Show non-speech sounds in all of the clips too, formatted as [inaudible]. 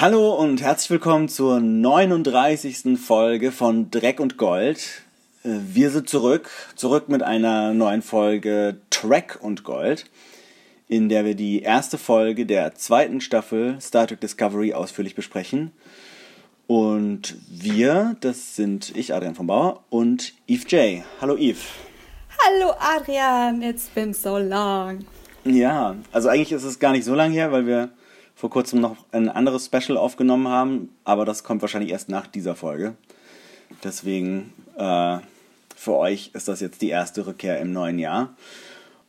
Hallo und herzlich willkommen zur 39. Folge von Dreck und Gold. Äh, wir sind zurück, zurück mit einer neuen Folge Track und Gold, in der wir die erste Folge der zweiten Staffel Star Trek Discovery ausführlich besprechen. Und wir, das sind ich, Adrian von Bauer, und Eve J. Hallo Eve. Hallo Adrian, it's been so long. Ja, also eigentlich ist es gar nicht so lang her, weil wir vor kurzem noch ein anderes Special aufgenommen haben, aber das kommt wahrscheinlich erst nach dieser Folge. Deswegen äh, für euch ist das jetzt die erste Rückkehr im neuen Jahr.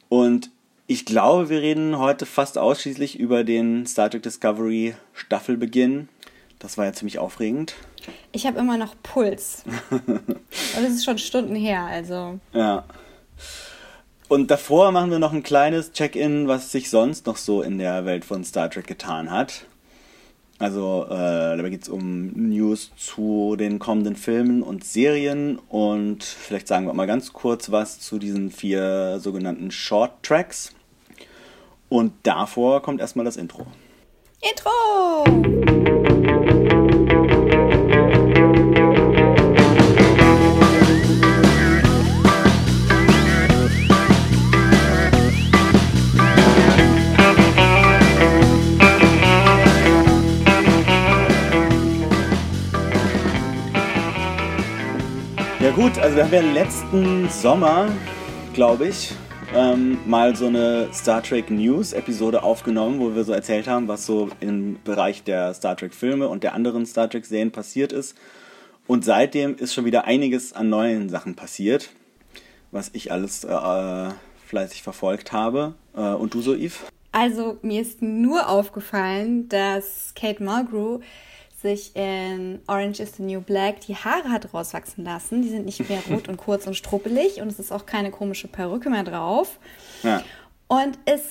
Und ich glaube, wir reden heute fast ausschließlich über den Star Trek Discovery Staffelbeginn. Das war ja ziemlich aufregend. Ich habe immer noch Puls. [laughs] Und es ist schon Stunden her, also. Ja. Und davor machen wir noch ein kleines Check-in, was sich sonst noch so in der Welt von Star Trek getan hat. Also äh, dabei geht es um News zu den kommenden Filmen und Serien und vielleicht sagen wir mal ganz kurz was zu diesen vier sogenannten Short Tracks. Und davor kommt erstmal das Intro. Intro! Gut, also wir haben ja letzten Sommer, glaube ich, ähm, mal so eine Star Trek News Episode aufgenommen, wo wir so erzählt haben, was so im Bereich der Star Trek Filme und der anderen Star Trek Serien passiert ist. Und seitdem ist schon wieder einiges an neuen Sachen passiert, was ich alles äh, fleißig verfolgt habe. Äh, und du so, Yves? Also mir ist nur aufgefallen, dass Kate Mulgrew sich in Orange is the New Black die Haare hat rauswachsen lassen. Die sind nicht mehr rot [laughs] und kurz und struppelig und es ist auch keine komische Perücke mehr drauf. Ja. Und es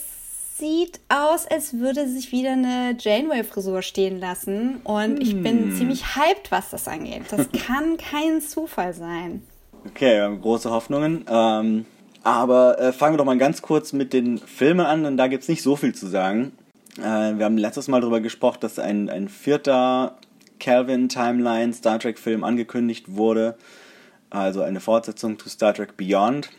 sieht aus, als würde sich wieder eine Janeway-Frisur stehen lassen. Und ich bin ziemlich hyped, was das angeht. Das [laughs] kann kein Zufall sein. Okay, wir haben große Hoffnungen. Ähm, aber äh, fangen wir doch mal ganz kurz mit den Filmen an, denn da gibt es nicht so viel zu sagen. Äh, wir haben letztes Mal darüber gesprochen, dass ein, ein vierter Calvin Timeline Star Trek Film angekündigt wurde. Also eine Fortsetzung zu Star Trek Beyond.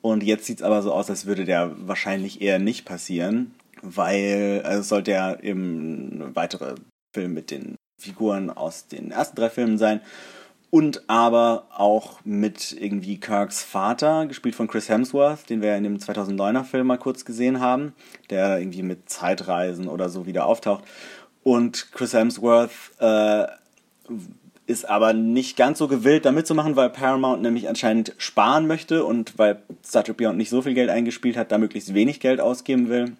Und jetzt sieht es aber so aus, als würde der wahrscheinlich eher nicht passieren, weil also es sollte ja eben ein weiterer Film mit den Figuren aus den ersten drei Filmen sein. Und aber auch mit irgendwie Kirks Vater, gespielt von Chris Hemsworth, den wir in dem 2009er Film mal kurz gesehen haben, der irgendwie mit Zeitreisen oder so wieder auftaucht. Und Chris Hemsworth äh, ist aber nicht ganz so gewillt, da mitzumachen, weil Paramount nämlich anscheinend sparen möchte und weil Star Trek Beyond nicht so viel Geld eingespielt hat, da möglichst wenig Geld ausgeben will.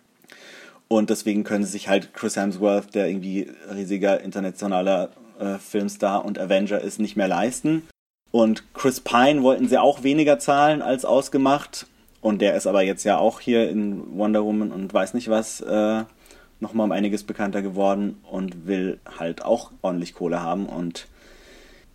Und deswegen können sie sich halt Chris Hemsworth, der irgendwie riesiger internationaler Filmstar und Avenger ist, nicht mehr leisten. Und Chris Pine wollten sie auch weniger zahlen als ausgemacht. Und der ist aber jetzt ja auch hier in Wonder Woman und weiß nicht was äh, nochmal um einiges bekannter geworden und will halt auch ordentlich Kohle haben. Und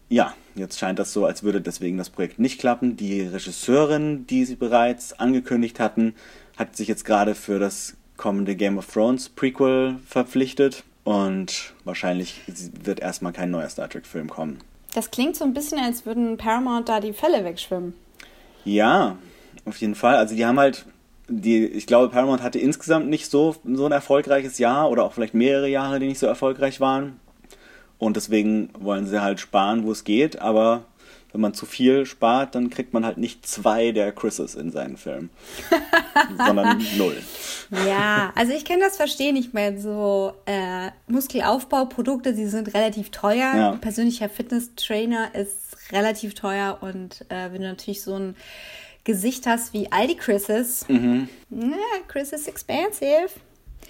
ja, jetzt scheint das so, als würde deswegen das Projekt nicht klappen. Die Regisseurin, die sie bereits angekündigt hatten, hat sich jetzt gerade für das kommende Game of Thrones Prequel verpflichtet. Und wahrscheinlich wird erstmal kein neuer Star Trek-Film kommen. Das klingt so ein bisschen, als würden Paramount da die Fälle wegschwimmen. Ja, auf jeden Fall. Also die haben halt, die, ich glaube, Paramount hatte insgesamt nicht so, so ein erfolgreiches Jahr oder auch vielleicht mehrere Jahre, die nicht so erfolgreich waren. Und deswegen wollen sie halt sparen, wo es geht, aber wenn man zu viel spart, dann kriegt man halt nicht zwei der Chris's in seinen Filmen, [laughs] sondern null. Ja, also ich kann das verstehen. Ich meine, so äh, Muskelaufbauprodukte, sie sind relativ teuer. Ja. Ein persönlicher Fitnesstrainer ist relativ teuer und äh, wenn du natürlich so ein Gesicht hast wie all die Chris's, Mhm. na, Chris is expensive.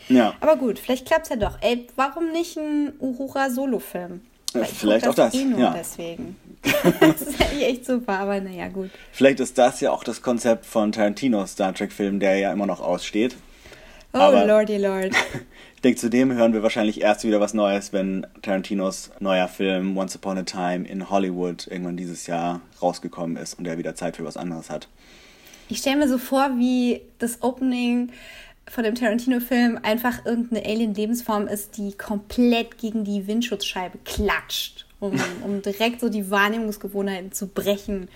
Ja, Aber gut, vielleicht klappt es ja doch. Ey, warum nicht ein Uhura-Solo-Film? Ja, Weil ich vielleicht auch das, Eh nur ja. deswegen. das ist eigentlich echt super, aber naja, gut. vielleicht ist das ja auch das Konzept von Tarantinos Star Trek-Film, der ja immer noch aussteht. Oh, Aber- lordy lord. [laughs] Ich denke, zudem hören wir wahrscheinlich erst wieder was Neues, wenn Tarantinos neuer Film Once Upon a Time in Hollywood irgendwann dieses Jahr rausgekommen ist und er wieder Zeit für was anderes hat. Ich stelle mir so vor, wie das Opening von dem Tarantino-Film einfach irgendeine Alien-Lebensform ist, die komplett gegen die Windschutzscheibe klatscht, um, [laughs] um direkt so die Wahrnehmungsgewohnheiten zu brechen.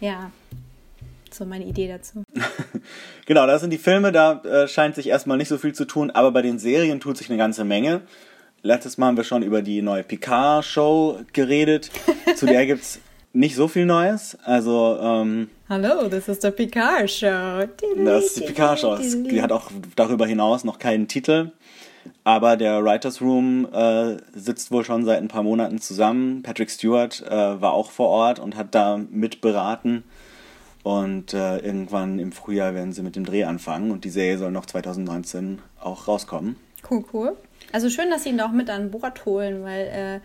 Ja, so meine Idee dazu. [laughs] genau, das sind die Filme, da äh, scheint sich erstmal nicht so viel zu tun, aber bei den Serien tut sich eine ganze Menge. Letztes Mal haben wir schon über die neue Picard-Show geredet. [laughs] Zu der gibt es nicht so viel Neues. Also, ähm, Hallo, das ist der Picard Show. Das ist die Picard Show. Die hat auch darüber hinaus noch keinen Titel. Aber der Writers Room äh, sitzt wohl schon seit ein paar Monaten zusammen. Patrick Stewart äh, war auch vor Ort und hat da mitberaten. Und äh, irgendwann im Frühjahr werden sie mit dem Dreh anfangen und die Serie soll noch 2019 auch rauskommen. Cool, cool. Also schön, dass sie ihn auch mit an Bord holen, weil äh,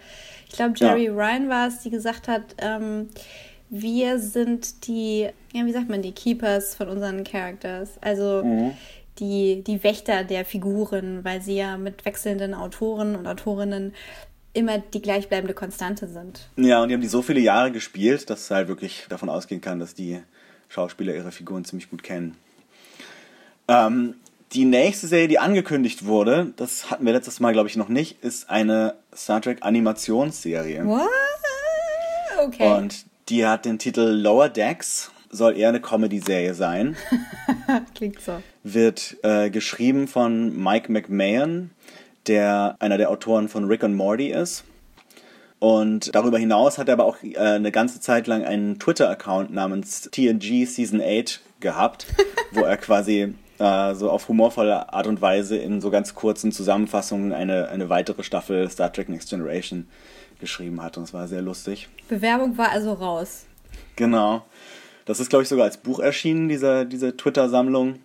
ich glaube, Jerry ja. Ryan war es, die gesagt hat, ähm, wir sind die, ja, wie sagt man, die Keepers von unseren Characters. Also mhm. die, die Wächter der Figuren, weil sie ja mit wechselnden Autoren und Autorinnen immer die gleichbleibende Konstante sind. Ja, und die haben die so viele Jahre gespielt, dass es halt wirklich davon ausgehen kann, dass die Schauspieler ihre Figuren ziemlich gut kennen. Ähm, die nächste Serie, die angekündigt wurde, das hatten wir letztes Mal, glaube ich, noch nicht, ist eine Star Trek Animationsserie. What? Okay. Und die hat den Titel Lower Decks, soll eher eine Comedy-Serie sein. [laughs] Klingt so. Wird äh, geschrieben von Mike McMahon, der einer der Autoren von Rick and Morty ist. Und darüber hinaus hat er aber auch äh, eine ganze Zeit lang einen Twitter-Account namens TNG Season 8 gehabt, [laughs] wo er quasi äh, so auf humorvolle Art und Weise in so ganz kurzen Zusammenfassungen eine, eine weitere Staffel Star Trek Next Generation geschrieben hat. Und es war sehr lustig. Bewerbung war also raus. Genau. Das ist, glaube ich, sogar als Buch erschienen, diese, diese Twitter-Sammlung.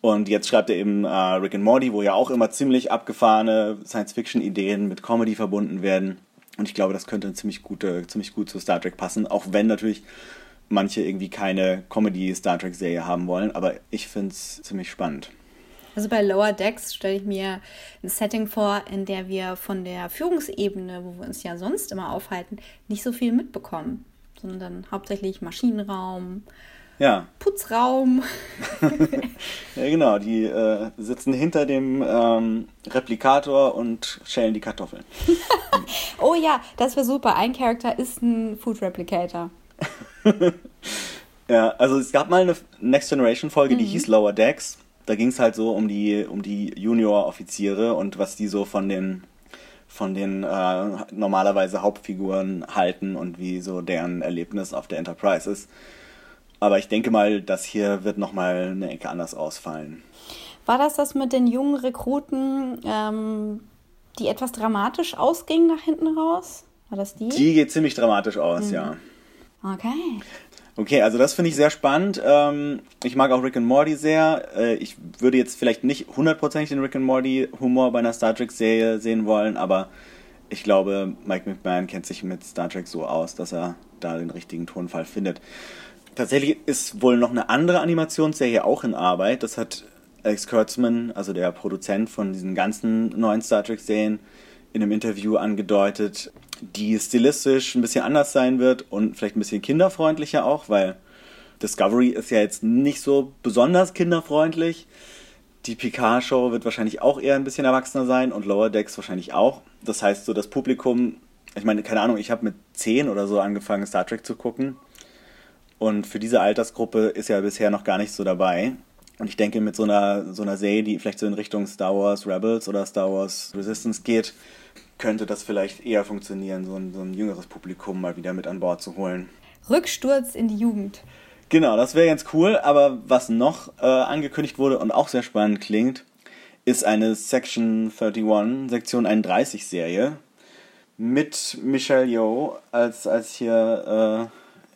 Und jetzt schreibt er eben äh, Rick and Morty, wo ja auch immer ziemlich abgefahrene Science-Fiction-Ideen mit Comedy verbunden werden. Und ich glaube, das könnte ziemlich, gute, ziemlich gut zu Star Trek passen, auch wenn natürlich manche irgendwie keine Comedy-Star Trek-Serie haben wollen. Aber ich finde es ziemlich spannend. Also bei Lower Decks stelle ich mir ein Setting vor, in der wir von der Führungsebene, wo wir uns ja sonst immer aufhalten, nicht so viel mitbekommen, sondern hauptsächlich Maschinenraum, ja. Putzraum. [laughs] ja, genau. Die äh, sitzen hinter dem ähm, Replikator und schälen die Kartoffeln. [laughs] oh ja, das wäre super. Ein Charakter ist ein Food Replicator. [laughs] ja, also es gab mal eine Next Generation Folge, die mhm. hieß Lower Decks da ging es halt so um die, um die Junior-Offiziere und was die so von den, von den äh, normalerweise Hauptfiguren halten und wie so deren Erlebnis auf der Enterprise ist. Aber ich denke mal, das hier wird nochmal eine Ecke anders ausfallen. War das das mit den jungen Rekruten, ähm, die etwas dramatisch ausging nach hinten raus? War das die? Die geht ziemlich dramatisch aus, mhm. ja. Okay. Okay, also das finde ich sehr spannend. Ähm, ich mag auch Rick and Morty sehr. Äh, ich würde jetzt vielleicht nicht hundertprozentig den Rick and Morty Humor bei einer Star Trek Serie sehen wollen, aber ich glaube, Mike McMahon kennt sich mit Star Trek so aus, dass er da den richtigen Tonfall findet. Tatsächlich ist wohl noch eine andere Animationsserie auch in Arbeit. Das hat Alex Kurtzman, also der Produzent von diesen ganzen neuen Star Trek Serien, in einem Interview angedeutet die stilistisch ein bisschen anders sein wird und vielleicht ein bisschen kinderfreundlicher auch, weil Discovery ist ja jetzt nicht so besonders kinderfreundlich. Die Picard-Show wird wahrscheinlich auch eher ein bisschen erwachsener sein und Lower Decks wahrscheinlich auch. Das heißt, so das Publikum, ich meine, keine Ahnung, ich habe mit 10 oder so angefangen, Star Trek zu gucken. Und für diese Altersgruppe ist ja bisher noch gar nichts so dabei. Und ich denke, mit so einer, so einer Serie, die vielleicht so in Richtung Star Wars Rebels oder Star Wars Resistance geht, könnte das vielleicht eher funktionieren, so ein, so ein jüngeres Publikum mal wieder mit an Bord zu holen. Rücksturz in die Jugend. Genau, das wäre ganz cool. Aber was noch äh, angekündigt wurde und auch sehr spannend klingt, ist eine Section 31, Sektion 31 Serie mit Michelle Yeoh als, als hier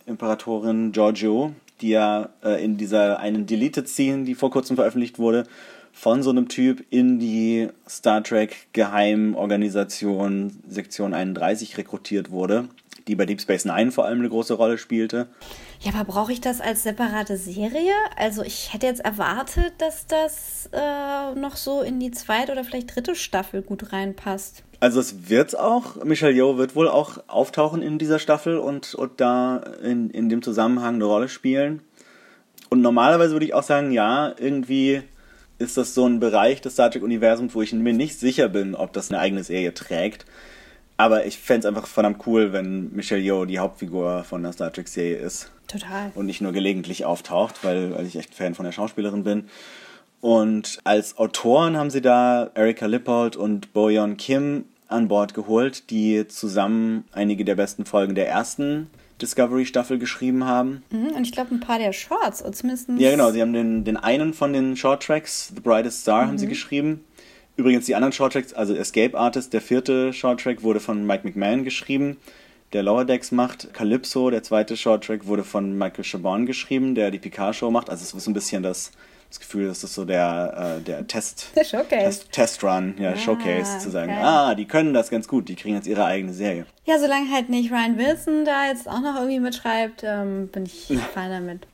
äh, Imperatorin Giorgio, die ja äh, in dieser einen Deleted Scene, die vor kurzem veröffentlicht wurde, von so einem Typ in die Star Trek Geheimorganisation Sektion 31 rekrutiert wurde, die bei Deep Space Nine vor allem eine große Rolle spielte. Ja, aber brauche ich das als separate Serie? Also ich hätte jetzt erwartet, dass das äh, noch so in die zweite oder vielleicht dritte Staffel gut reinpasst. Also es wird auch, Michelle Yeoh wird wohl auch auftauchen in dieser Staffel und, und da in, in dem Zusammenhang eine Rolle spielen. Und normalerweise würde ich auch sagen, ja, irgendwie ist das so ein Bereich des Star Trek-Universums, wo ich mir nicht sicher bin, ob das eine eigene Serie trägt. Aber ich fände es einfach verdammt cool, wenn Michelle Yeoh die Hauptfigur von der Star Trek-Serie ist. Total. Und nicht nur gelegentlich auftaucht, weil, weil ich echt Fan von der Schauspielerin bin. Und als Autoren haben sie da Erika Lippold und Boyeon Kim an Bord geholt, die zusammen einige der besten Folgen der ersten Discovery-Staffel geschrieben haben. Mhm, und ich glaube, ein paar der Shorts, zumindest. Ja, genau. Sie haben den, den einen von den Short-Tracks, The Brightest Star, mhm. haben sie geschrieben. Übrigens, die anderen Shorttracks, also Escape Artist, der vierte Shorttrack, wurde von Mike McMahon geschrieben, der Lower Decks macht. Calypso, der zweite Shorttrack, wurde von Michael Chabon geschrieben, der die Picard-Show macht. Also es ist so ein bisschen das, das Gefühl, das ist so der, äh, der Test, [laughs] der Showcase. Test, Testrun, ja, ah, Showcase, zu sagen, okay. ah, die können das ganz gut, die kriegen jetzt ihre eigene Serie. Ja, solange halt nicht Ryan Wilson da jetzt auch noch irgendwie mitschreibt, ähm, bin ich [laughs] fein damit.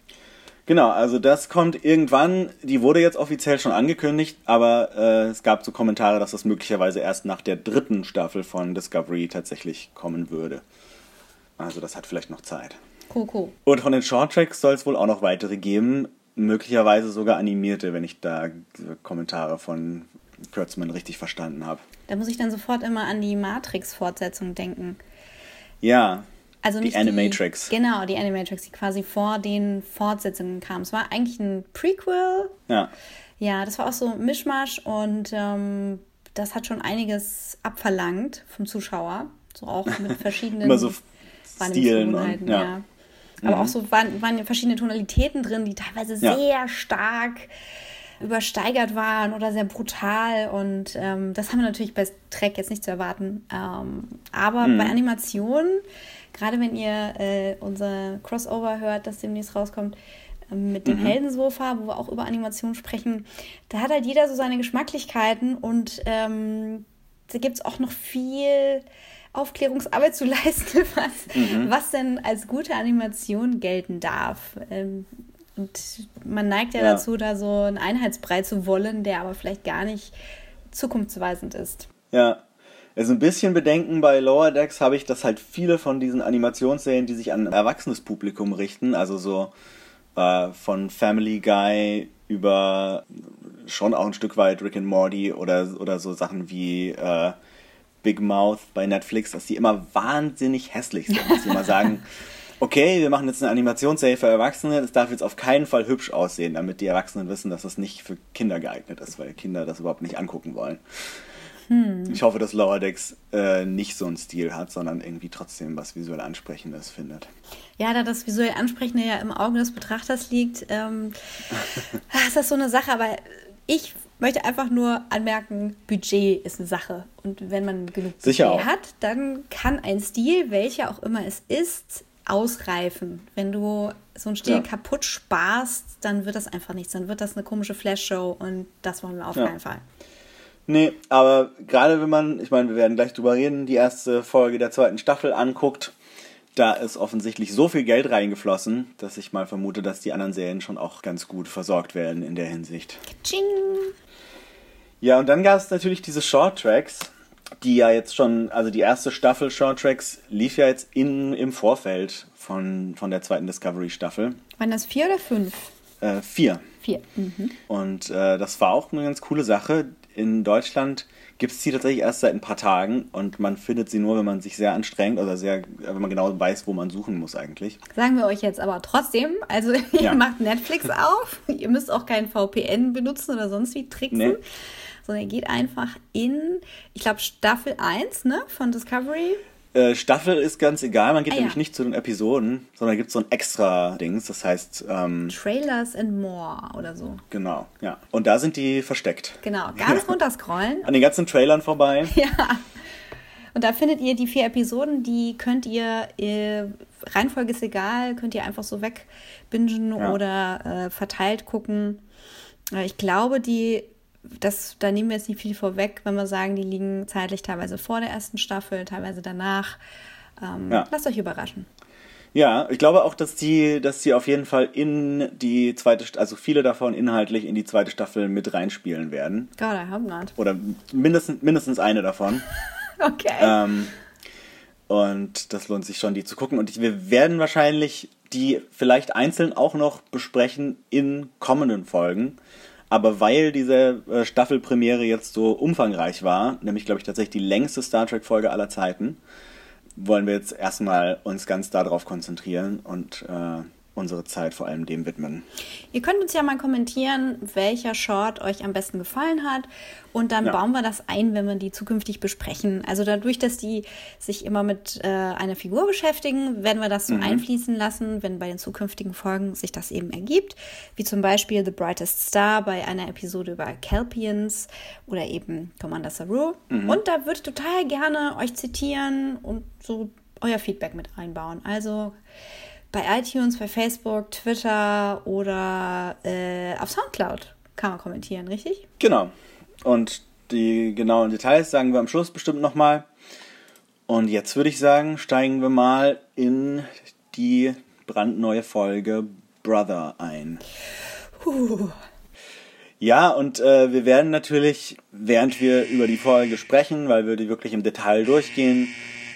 Genau, also das kommt irgendwann, die wurde jetzt offiziell schon angekündigt, aber äh, es gab so Kommentare, dass das möglicherweise erst nach der dritten Staffel von Discovery tatsächlich kommen würde. Also das hat vielleicht noch Zeit. Cool, cool. Und von den Shorttracks soll es wohl auch noch weitere geben, möglicherweise sogar animierte, wenn ich da Kommentare von Kurtzman richtig verstanden habe. Da muss ich dann sofort immer an die Matrix-Fortsetzung denken. Ja, also nicht die Animatrix. Die, genau, die Animatrix, die quasi vor den Fortsetzungen kam. Es war eigentlich ein Prequel. Ja. Ja, das war auch so Mischmasch und ähm, das hat schon einiges abverlangt vom Zuschauer. So auch mit [laughs] verschiedenen Immer so Stilen und, ja. ja. Aber mhm. auch so waren, waren verschiedene Tonalitäten drin, die teilweise ja. sehr stark übersteigert waren oder sehr brutal. Und ähm, das haben wir natürlich bei Trek jetzt nicht zu erwarten. Ähm, aber mhm. bei Animationen gerade wenn ihr äh, unser Crossover hört, das demnächst rauskommt, äh, mit dem mhm. Heldensofa, wo wir auch über Animation sprechen, da hat halt jeder so seine Geschmacklichkeiten und ähm, da gibt es auch noch viel Aufklärungsarbeit zu [laughs] leisten, was, mhm. was denn als gute Animation gelten darf. Ähm, und man neigt ja, ja, dazu, da so einen Einheitsbrei zu wollen, der aber vielleicht gar nicht zukunftsweisend ist. Ja, also ein bisschen Bedenken bei Lower Decks habe ich, dass halt viele von diesen Animationsserien, die sich an ein erwachsenes Publikum richten, also so äh, von Family Guy über schon auch ein Stück weit Rick and Morty oder, oder so Sachen wie äh, Big Mouth bei Netflix, dass die immer wahnsinnig hässlich sind. Dass die immer sagen, [laughs] okay, wir machen jetzt eine Animationsserie für Erwachsene, es darf jetzt auf keinen Fall hübsch aussehen, damit die Erwachsenen wissen, dass das nicht für Kinder geeignet ist, weil Kinder das überhaupt nicht angucken wollen. Hm. Ich hoffe, dass Lower Decks äh, nicht so einen Stil hat, sondern irgendwie trotzdem was visuell Ansprechendes findet. Ja, da das visuell Ansprechende ja im Auge des Betrachters liegt, ähm, [laughs] ist das so eine Sache. Aber ich möchte einfach nur anmerken, Budget ist eine Sache. Und wenn man genug Budget auch. hat, dann kann ein Stil, welcher auch immer es ist, ausreifen. Wenn du so einen Stil ja. kaputt sparst, dann wird das einfach nichts. Dann wird das eine komische Flash-Show und das wollen wir auf ja. keinen Fall. Nee, aber gerade wenn man, ich meine, wir werden gleich drüber reden, die erste Folge der zweiten Staffel anguckt, da ist offensichtlich so viel Geld reingeflossen, dass ich mal vermute, dass die anderen Serien schon auch ganz gut versorgt werden in der Hinsicht. Ching. Ja, und dann gab es natürlich diese Short Tracks, die ja jetzt schon, also die erste Staffel Short Tracks lief ja jetzt in, im Vorfeld von, von der zweiten Discovery-Staffel. Waren das vier oder fünf? Äh, vier. Vier. Mhm. Und äh, das war auch eine ganz coole Sache in Deutschland gibt es die tatsächlich erst seit ein paar Tagen und man findet sie nur, wenn man sich sehr anstrengt oder sehr, wenn man genau weiß, wo man suchen muss eigentlich. Sagen wir euch jetzt aber trotzdem, also [laughs] ihr ja. macht Netflix auf, [laughs] ihr müsst auch kein VPN benutzen oder sonst wie tricksen. Nee. Sondern ihr geht einfach in, ich glaube, Staffel 1 ne, von Discovery. Äh, Staffel ist ganz egal, man geht ah, nämlich ja. nicht zu den Episoden, sondern gibt so ein extra Dings, das heißt ähm, Trailers and More oder so. Genau, ja. Und da sind die versteckt. Genau, [laughs] ganz runterscrollen. An den ganzen Trailern vorbei. [laughs] ja. Und da findet ihr die vier Episoden, die könnt ihr, ihr Reihenfolge ist egal, könnt ihr einfach so wegbingen ja. oder äh, verteilt gucken. Äh, ich glaube, die das, da nehmen wir jetzt nicht viel vorweg, wenn wir sagen, die liegen zeitlich teilweise vor der ersten Staffel, teilweise danach. Ähm, ja. Lasst euch überraschen. Ja, ich glaube auch, dass die, dass die auf jeden Fall in die zweite, also viele davon inhaltlich in die zweite Staffel mit reinspielen werden. God, I hope not. Oder mindestens, mindestens eine davon. [laughs] okay. Ähm, und das lohnt sich schon, die zu gucken. Und wir werden wahrscheinlich die vielleicht einzeln auch noch besprechen in kommenden Folgen. Aber weil diese äh, Staffelpremiere jetzt so umfangreich war, nämlich glaube ich tatsächlich die längste Star Trek-Folge aller Zeiten, wollen wir jetzt erstmal uns ganz darauf konzentrieren und äh, unsere Zeit vor allem dem widmen. Ihr könnt uns ja mal kommentieren, welcher Short euch am besten gefallen hat und dann ja. bauen wir das ein, wenn wir die zukünftig besprechen. Also dadurch, dass die sich immer mit äh, einer Figur beschäftigen, werden wir das so mhm. einfließen lassen, wenn bei den zukünftigen Folgen sich das eben ergibt, wie zum Beispiel The Brightest Star bei einer Episode über Kelpians oder eben Commander Saru. Mhm. Und da würde ich total gerne euch zitieren und so euer Feedback mit einbauen. Also bei iTunes, bei Facebook, Twitter oder äh, auf Soundcloud kann man kommentieren, richtig? Genau. Und die genauen Details sagen wir am Schluss bestimmt nochmal. Und jetzt würde ich sagen, steigen wir mal in die brandneue Folge Brother ein. Puh. Ja, und äh, wir werden natürlich, während wir über die Folge sprechen, weil wir die wirklich im Detail durchgehen,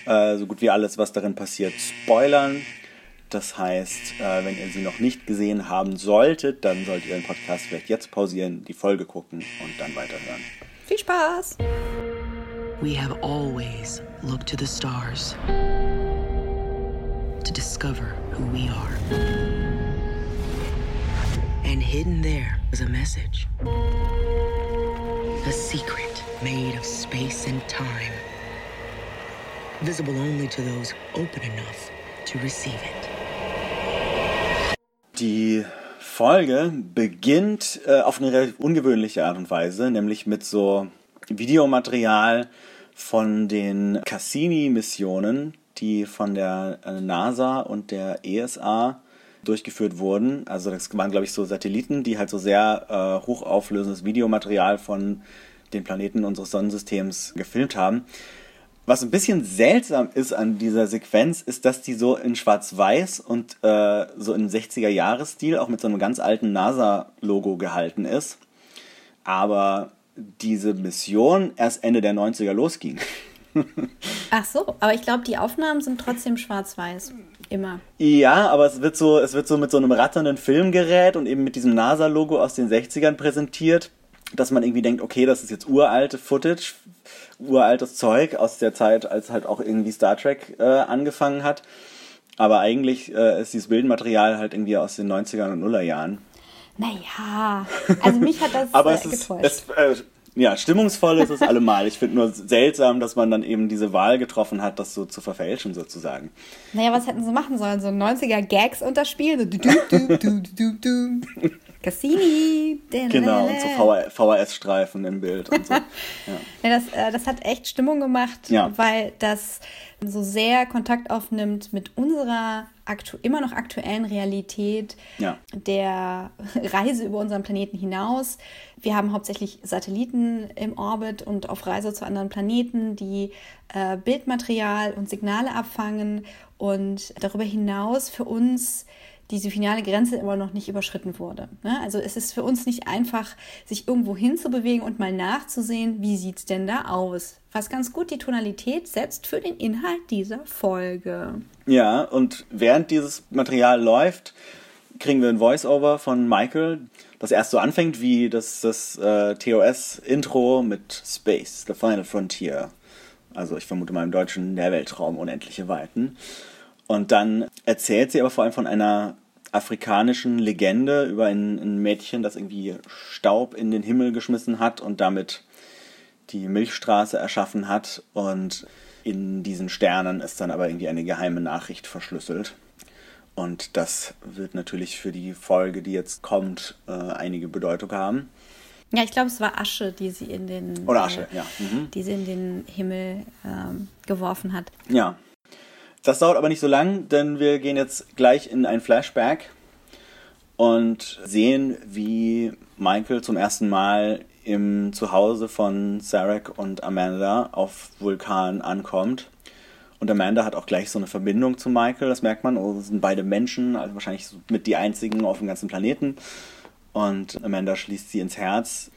äh, so gut wie alles, was darin passiert, spoilern. Das heißt, äh, wenn ihr sie noch nicht gesehen haben solltet, dann solltet ihr den Podcast vielleicht jetzt pausieren, die Folge gucken und dann weiterhören. Viel Spaß! We have always looked to the stars to discover who we are. And hidden there was a message. A secret made of space and time. Visible only to those open enough to receive it. Die Folge beginnt äh, auf eine relativ ungewöhnliche Art und Weise, nämlich mit so Videomaterial von den Cassini-Missionen, die von der äh, NASA und der ESA durchgeführt wurden. Also das waren, glaube ich, so Satelliten, die halt so sehr äh, hochauflösendes Videomaterial von den Planeten unseres Sonnensystems gefilmt haben. Was ein bisschen seltsam ist an dieser Sequenz, ist, dass die so in Schwarz-Weiß und äh, so im 60er-Jahres-Stil auch mit so einem ganz alten NASA-Logo gehalten ist. Aber diese Mission erst Ende der 90er losging. [laughs] Ach so, aber ich glaube, die Aufnahmen sind trotzdem schwarz-weiß. Immer. Ja, aber es wird so, es wird so mit so einem ratternden Filmgerät und eben mit diesem NASA-Logo aus den 60ern präsentiert, dass man irgendwie denkt, okay, das ist jetzt uralte Footage uraltes Zeug aus der Zeit, als halt auch irgendwie Star Trek äh, angefangen hat. Aber eigentlich äh, ist dieses Bildmaterial halt irgendwie aus den 90er und Nullerjahren. Naja, also mich hat das [laughs] Aber es äh, ist, es, ja, stimmungsvoll ist es allemal. Ich finde nur seltsam, dass man dann eben diese Wahl getroffen hat, das so zu verfälschen sozusagen. Naja, was hätten sie machen sollen? So 90er Gags unterspielen? So du, du, du, du, du, [laughs] Cassini. Genau, und so VHS-Streifen im Bild und so. [laughs] Ja, ja das, äh, das hat echt Stimmung gemacht, ja. weil das so sehr Kontakt aufnimmt mit unserer immer noch aktuellen Realität ja. der [laughs] Reise über unseren Planeten hinaus. Wir haben hauptsächlich Satelliten im Orbit und auf Reise zu anderen Planeten, die äh, Bildmaterial und Signale abfangen und darüber hinaus für uns diese finale Grenze immer noch nicht überschritten wurde. Ne? Also es ist für uns nicht einfach, sich irgendwo hinzubewegen und mal nachzusehen, wie sieht es denn da aus. Was ganz gut die Tonalität setzt für den Inhalt dieser Folge. Ja, und während dieses Material läuft, kriegen wir ein Voice-Over von Michael, das erst so anfängt wie das, das äh, TOS-Intro mit Space, The Final Frontier. Also ich vermute mal im Deutschen der Weltraum, unendliche Weiten. Und dann erzählt sie aber vor allem von einer afrikanischen Legende über ein, ein, Mädchen, das irgendwie Staub in den Himmel geschmissen hat und damit die Milchstraße erschaffen hat. Und in diesen Sternen ist dann aber irgendwie eine geheime Nachricht verschlüsselt. Und das wird natürlich für die Folge, die jetzt kommt, äh, einige Bedeutung haben. Ja, ich glaube, es war Asche, die sie in den Oder Asche, äh, ja. Mhm. die sie in den Himmel ähm, geworfen hat. Ja, das dauert aber nicht so lang, denn wir gehen jetzt gleich in ein Flashback und sehen, wie Michael zum ersten Mal im Zuhause von Sarek und Amanda auf Vulkan ankommt. Und Amanda hat auch gleich so eine Verbindung zu Michael, das merkt man. Oh, das sind beide Menschen, also wahrscheinlich mit die einzigen auf dem ganzen Planeten. Und Amanda schließt sie ins Herz,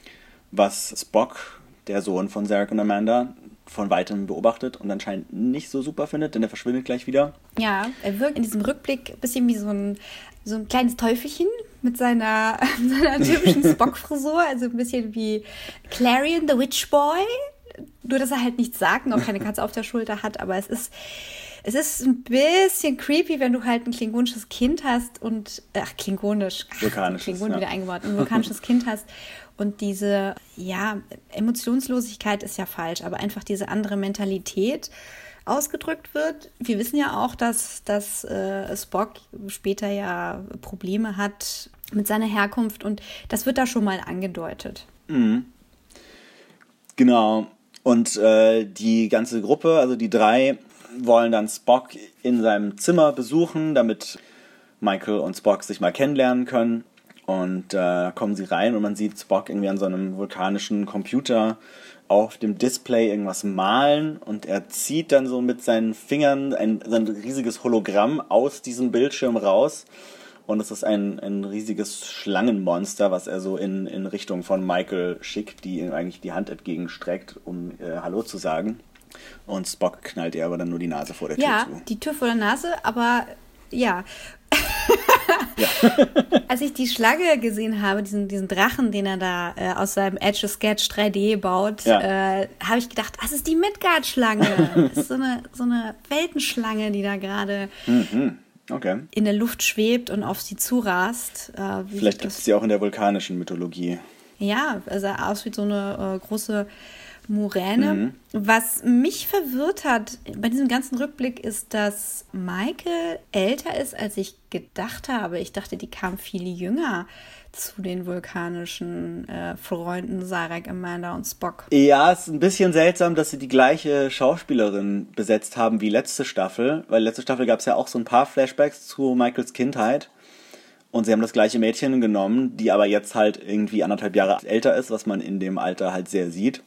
was Spock, der Sohn von Sarek und Amanda, von weitem beobachtet und anscheinend nicht so super findet, denn er verschwindet gleich wieder. Ja, er wirkt in diesem Rückblick ein bisschen wie so ein, so ein kleines Teufelchen mit seiner, [laughs] seiner typischen [laughs] Spock-Frisur, also ein bisschen wie Clarion the Witch Boy. Nur, dass er halt nichts sagt und auch keine Katze auf der Schulter hat, aber es ist, es ist ein bisschen creepy, wenn du halt ein klingonisches Kind hast und, ach, klingonisch, ach, Vulkanisches, Klingon ja. wieder eingebaut, ein vulkanisches Kind hast und diese, ja, Emotionslosigkeit ist ja falsch, aber einfach diese andere Mentalität ausgedrückt wird. Wir wissen ja auch, dass, dass äh, Spock später ja Probleme hat mit seiner Herkunft und das wird da schon mal angedeutet. Genau. Und äh, die ganze Gruppe, also die drei, wollen dann Spock in seinem Zimmer besuchen, damit Michael und Spock sich mal kennenlernen können. Und äh, da kommen sie rein und man sieht Spock irgendwie an so einem vulkanischen Computer auf dem Display irgendwas malen und er zieht dann so mit seinen Fingern ein, ein riesiges Hologramm aus diesem Bildschirm raus. Und es ist ein, ein riesiges Schlangenmonster, was er so in, in Richtung von Michael schickt, die ihm eigentlich die Hand entgegenstreckt, um äh, Hallo zu sagen. Und Spock knallt ihr aber dann nur die Nase vor der Tür Ja, zu. die Tür vor der Nase, aber ja. [laughs] Als ich die Schlange gesehen habe, diesen, diesen Drachen, den er da äh, aus seinem Edge Sketch 3D baut, Ja. äh, habe ich gedacht, das ist die Midgard-Schlange. [laughs] Das ist so eine, so eine Weltenschlange, die da gerade Okay. in der Luft schwebt und auf sie zurast. Äh, Vielleicht gibt es sie auch in der vulkanischen Mythologie. Ja, sah aus wie so eine äh, große Muräne. Mhm. Was mich verwirrt hat bei diesem ganzen Rückblick ist, dass Michael älter ist, als ich gedacht habe. Ich dachte, die kam viel jünger zu den vulkanischen äh, Freunden Sarek, Amanda und Spock. Ja, es ist ein bisschen seltsam, dass sie die gleiche Schauspielerin besetzt haben wie letzte Staffel, weil letzte Staffel gab es ja auch so ein paar Flashbacks zu Michaels Kindheit. Und sie haben das gleiche Mädchen genommen, die aber jetzt halt irgendwie anderthalb Jahre älter ist, was man in dem Alter halt sehr sieht.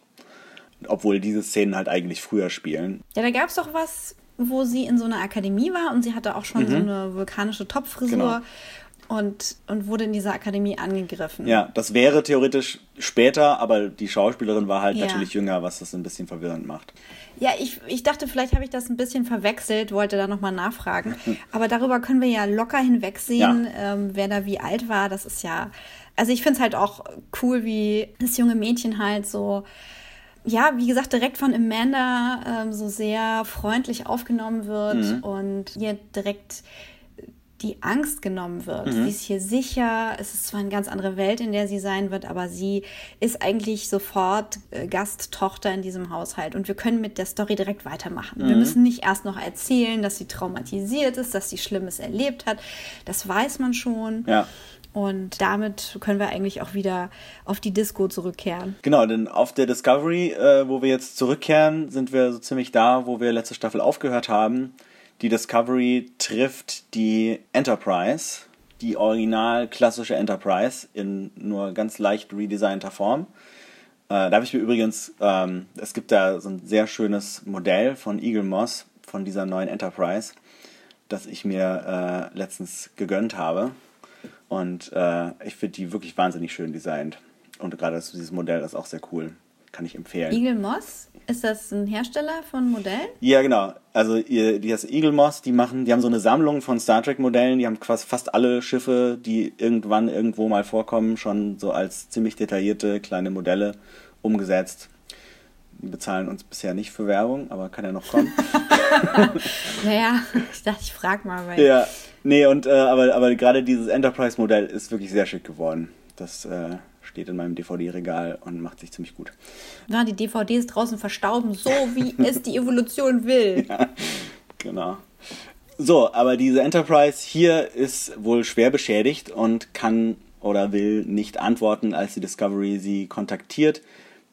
Obwohl diese Szenen halt eigentlich früher spielen. Ja, da gab es doch was, wo sie in so einer Akademie war und sie hatte auch schon so eine vulkanische Topfrisur Mhm. Genau. und, und wurde in dieser Akademie angegriffen. Ja, das wäre theoretisch später, aber die Schauspielerin war halt Ja. natürlich jünger, was das ein bisschen verwirrend macht. Ja, ich, ich dachte, vielleicht habe ich das ein bisschen verwechselt, wollte da nochmal nachfragen. [laughs] Aber darüber können wir ja locker hinwegsehen, ähm, wer da wie alt war. Das ist ja. Also ich finde es halt auch cool, wie das junge Mädchen halt so. Ja, wie gesagt, direkt von Amanda ähm, so sehr freundlich aufgenommen wird und ihr direkt die Angst genommen wird. Sie ist hier sicher. Es ist zwar eine ganz andere Welt, in der sie sein wird, aber sie ist eigentlich sofort äh, Gasttochter in diesem Haushalt. Und wir können mit der Story direkt weitermachen. Wir müssen nicht erst noch erzählen, dass sie traumatisiert ist, dass sie Schlimmes erlebt hat. Das weiß man schon. Ja. Und damit können wir eigentlich auch wieder auf die Disco zurückkehren. Genau, denn auf der Discovery, äh, wo wir jetzt zurückkehren, sind wir so ziemlich da, wo wir letzte Staffel aufgehört haben. Die Discovery trifft die Enterprise, die original klassische Enterprise in nur ganz leicht redesignter Form. Äh, da habe ich mir übrigens, ähm, es gibt da so ein sehr schönes Modell von Eagle Moss, von dieser neuen Enterprise, das ich mir äh, letztens gegönnt habe. Und äh, ich finde die wirklich wahnsinnig schön designt. Und gerade dieses Modell ist auch sehr cool. Kann ich empfehlen. Eagle Moss, ist das ein Hersteller von Modellen? Ja, genau. Also die das Eagle Moss, die machen, die haben so eine Sammlung von Star Trek Modellen. Die haben quasi fast alle Schiffe, die irgendwann irgendwo mal vorkommen, schon so als ziemlich detaillierte kleine Modelle umgesetzt. Die bezahlen uns bisher nicht für Werbung, aber kann ja noch kommen. [laughs] Naja, [laughs] ich dachte, ich frage mal, weil ja, nee, und äh, aber, aber gerade dieses Enterprise-Modell ist wirklich sehr schick geworden. Das äh, steht in meinem DVD-Regal und macht sich ziemlich gut. ja, die DVDs draußen verstauben, so wie [laughs] es die Evolution will. Genau. So, aber diese Enterprise hier ist wohl schwer beschädigt und kann oder will nicht antworten, als die Discovery sie kontaktiert,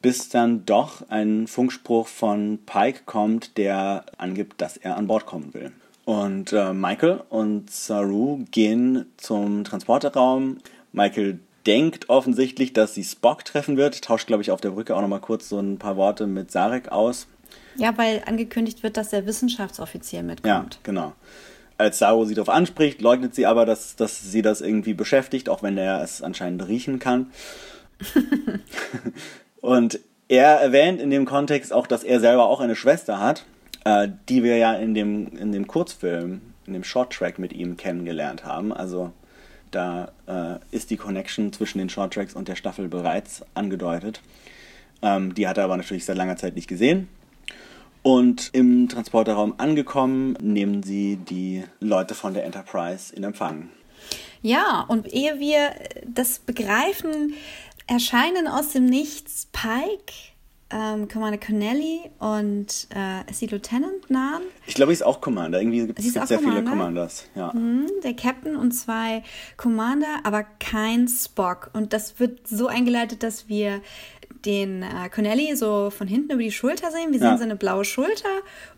bis dann doch ein Funkspruch von Pike kommt, der angibt, dass er an Bord kommen will. Und äh, Michael und Saru gehen zum Transporterraum. Michael denkt offensichtlich, dass sie Spock treffen wird, tauscht, glaube ich, auf der Brücke auch nochmal kurz so ein paar Worte mit Sarek aus. Ja, weil angekündigt wird, dass der Wissenschaftsoffizier Ja, mitkommt. genau. Als Saru sie darauf anspricht, leugnet sie aber, dass, dass sie das irgendwie beschäftigt, auch wenn er es anscheinend riechen kann. [laughs] Und er erwähnt in dem Kontext auch, dass er selber auch eine Schwester hat, äh, die wir ja in dem, in dem Kurzfilm, in dem Shorttrack mit ihm kennengelernt haben. Also Da äh, ist die Connection zwischen den Shorttracks und der Staffel bereits angedeutet. Ähm, die hat er aber natürlich seit langer Zeit nicht gesehen. Und im Transporterraum angekommen, nehmen sie die Leute von der Enterprise in Empfang. Ja, und ehe wir das begreifen, erscheinen aus dem Nichts Pike, ähm, Commander Connelly und äh, ist sie Lieutenant Nahen? Ich glaube, sie ist auch Commander. Irgendwie gibt es sehr Commander? viele Commanders. Ja. Mhm, der Captain und zwei Commander, aber kein Spock. Und das wird so eingeleitet, dass wir den äh, Connelly so von hinten über die Schulter sehen. Wir sehen ja. seine blaue Schulter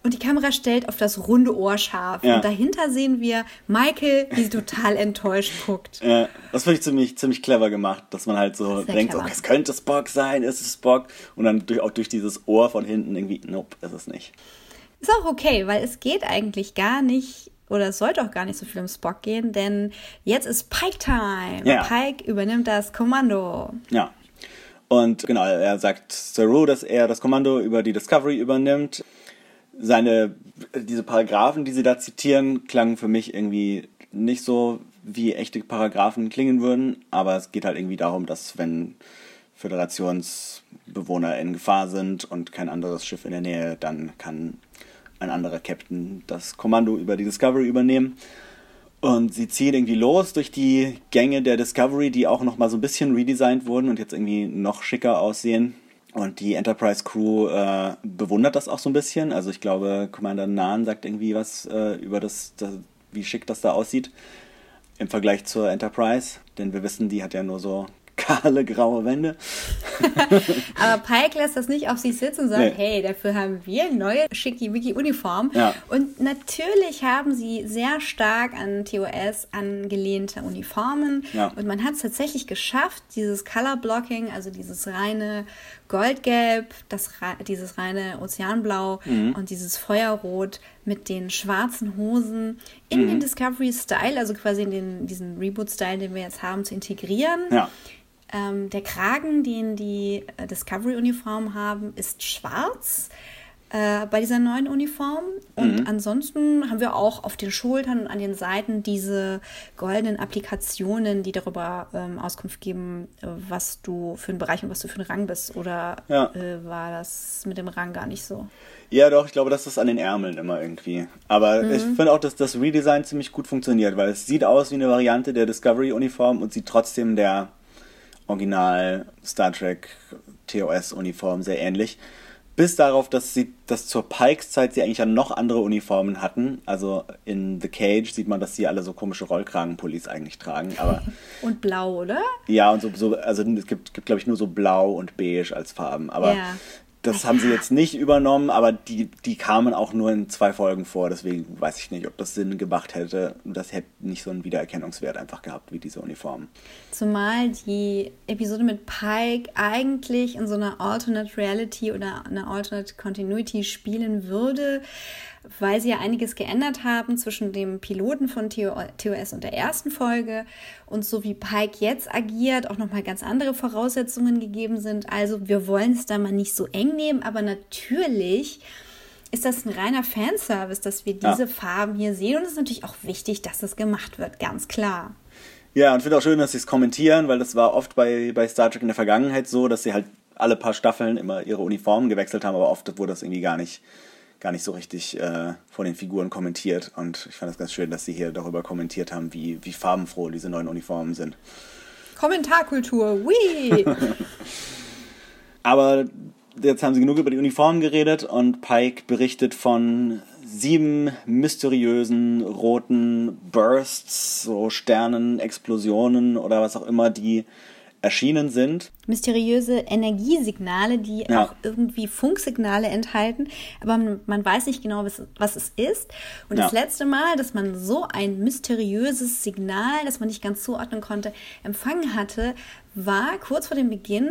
und die Kamera stellt auf das runde Ohr scharf. Ja. Und dahinter sehen wir Michael, wie sie total [laughs] enttäuscht guckt. Ja, das finde ich ziemlich, ziemlich clever gemacht, dass man halt so denkt, so, es könnte Spock sein, ist es Spock? Und dann durch, auch durch dieses Ohr von hinten irgendwie, nope, ist es nicht. Ist auch okay, weil es geht eigentlich gar nicht oder es sollte auch gar nicht so viel um Spock gehen, denn jetzt ist Pike Time. Ja. Pike übernimmt das Kommando. Ja. Und genau, er sagt Saru, dass er das Kommando über die Discovery übernimmt. Seine, diese Paragraphen, die sie da zitieren, klangen für mich irgendwie nicht so, wie echte Paragraphen klingen würden, aber es geht halt irgendwie darum, dass wenn Föderationsbewohner in Gefahr sind und kein anderes Schiff in der Nähe, dann kann ein anderer Captain das Kommando über die Discovery übernehmen. Und sie ziehen irgendwie los durch die Gänge der Discovery, die auch nochmal so ein bisschen redesigned wurden und jetzt irgendwie noch schicker aussehen. Und die Enterprise Crew äh, bewundert das auch so ein bisschen. Also ich glaube, Commander Nahn sagt irgendwie was äh, über das, das, wie schick das da aussieht im Vergleich zur Enterprise. Denn wir wissen, die hat ja nur so kahle graue Wände. [laughs] Aber Pike lässt das nicht auf sich sitzen und sagt, nee. hey, dafür haben wir neue schicki-wicki-Uniform. Ja. Und natürlich haben sie sehr stark an TOS angelehnte Uniformen. Ja. Und man hat es tatsächlich geschafft, dieses Color Blocking, also dieses reine Goldgelb, das, dieses reine Ozeanblau mhm. und dieses Feuerrot mit den schwarzen Hosen in mhm. den Discovery-Style, also quasi in den, diesen Reboot-Style, den wir jetzt haben, zu integrieren. Ja. Ähm, der Kragen, den die äh, Discovery-Uniform haben, ist schwarz äh, bei dieser neuen Uniform. Und mhm. ansonsten haben wir auch auf den Schultern und an den Seiten diese goldenen Applikationen, die darüber ähm, Auskunft geben, äh, was du für einen Bereich und was du für einen Rang bist. Oder ja. äh, war das mit dem Rang gar nicht so? Ja, doch, ich glaube, das ist an den Ärmeln immer irgendwie. Aber mhm. ich finde auch, dass das Redesign ziemlich gut funktioniert, weil es sieht aus wie eine Variante der Discovery-Uniform und sieht trotzdem der Original Star Trek TOS-Uniform sehr ähnlich. Bis darauf, dass sie, dass zur Pikes-Zeit sie eigentlich ja noch andere Uniformen hatten. Also in The Cage sieht man, dass sie alle so komische Rollkragenpullis eigentlich tragen. Aber [laughs] und blau, oder? Ja, und so, so also es gibt, gibt glaube ich, nur so blau und beige als Farben. Aber ja. Das haben sie jetzt nicht übernommen, aber die, die kamen auch nur in zwei Folgen vor. Deswegen weiß ich nicht, ob das Sinn gemacht hätte. Das hätte nicht so einen Wiedererkennungswert einfach gehabt wie diese Uniformen. Zumal die Episode mit Pike eigentlich in so einer Alternate Reality oder einer Alternate Continuity spielen würde weil sie ja einiges geändert haben zwischen dem Piloten von TOS und der ersten Folge und so wie Pike jetzt agiert, auch nochmal ganz andere Voraussetzungen gegeben sind. Also wir wollen es da mal nicht so eng nehmen, aber natürlich ist das ein reiner Fanservice, dass wir diese ja. Farben hier sehen und es ist natürlich auch wichtig, dass das gemacht wird, ganz klar. Ja, und ich finde auch schön, dass sie es kommentieren, weil das war oft bei, bei Star Trek in der Vergangenheit so, dass sie halt alle paar Staffeln immer ihre Uniformen gewechselt haben, aber oft wurde das irgendwie gar nicht gar nicht so richtig äh, von den Figuren kommentiert. Und ich fand es ganz schön, dass sie hier darüber kommentiert haben, wie, wie farbenfroh diese neuen Uniformen sind. Kommentarkultur, wie! [laughs] Aber jetzt haben sie genug über die Uniformen geredet und Pike berichtet von sieben mysteriösen roten Bursts, so Sternen, Explosionen oder was auch immer, die erschienen sind. Mysteriöse Energiesignale, die ja. auch irgendwie Funksignale enthalten, aber man, man weiß nicht genau, was, was, es ist. Und ja. das letzte Mal, dass man so ein mysteriöses Signal, das man nicht ganz zuordnen konnte, empfangen hatte, war kurz vor dem Beginn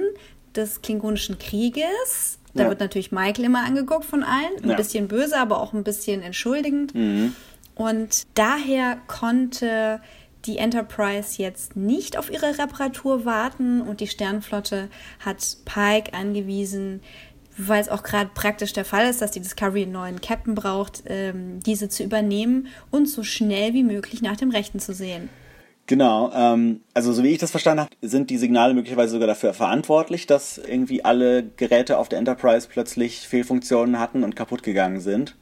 des Klingonischen Krieges. Da ja. wird natürlich Michael immer angeguckt von allen. Ein bisschen böse, aber auch ein bisschen entschuldigend. Mhm. Und daher konnte die Enterprise jetzt nicht auf ihre Reparatur warten und die Sternflotte hat Pike angewiesen, weil es auch gerade praktisch der Fall ist, dass die Discovery einen neuen Captain braucht, ähm, diese zu übernehmen und so schnell wie möglich nach dem Rechten zu sehen. Genau, ähm, also so wie ich das verstanden habe, sind die Signale möglicherweise sogar dafür verantwortlich, dass irgendwie alle Geräte auf der Enterprise plötzlich Fehlfunktionen hatten und kaputt gegangen sind.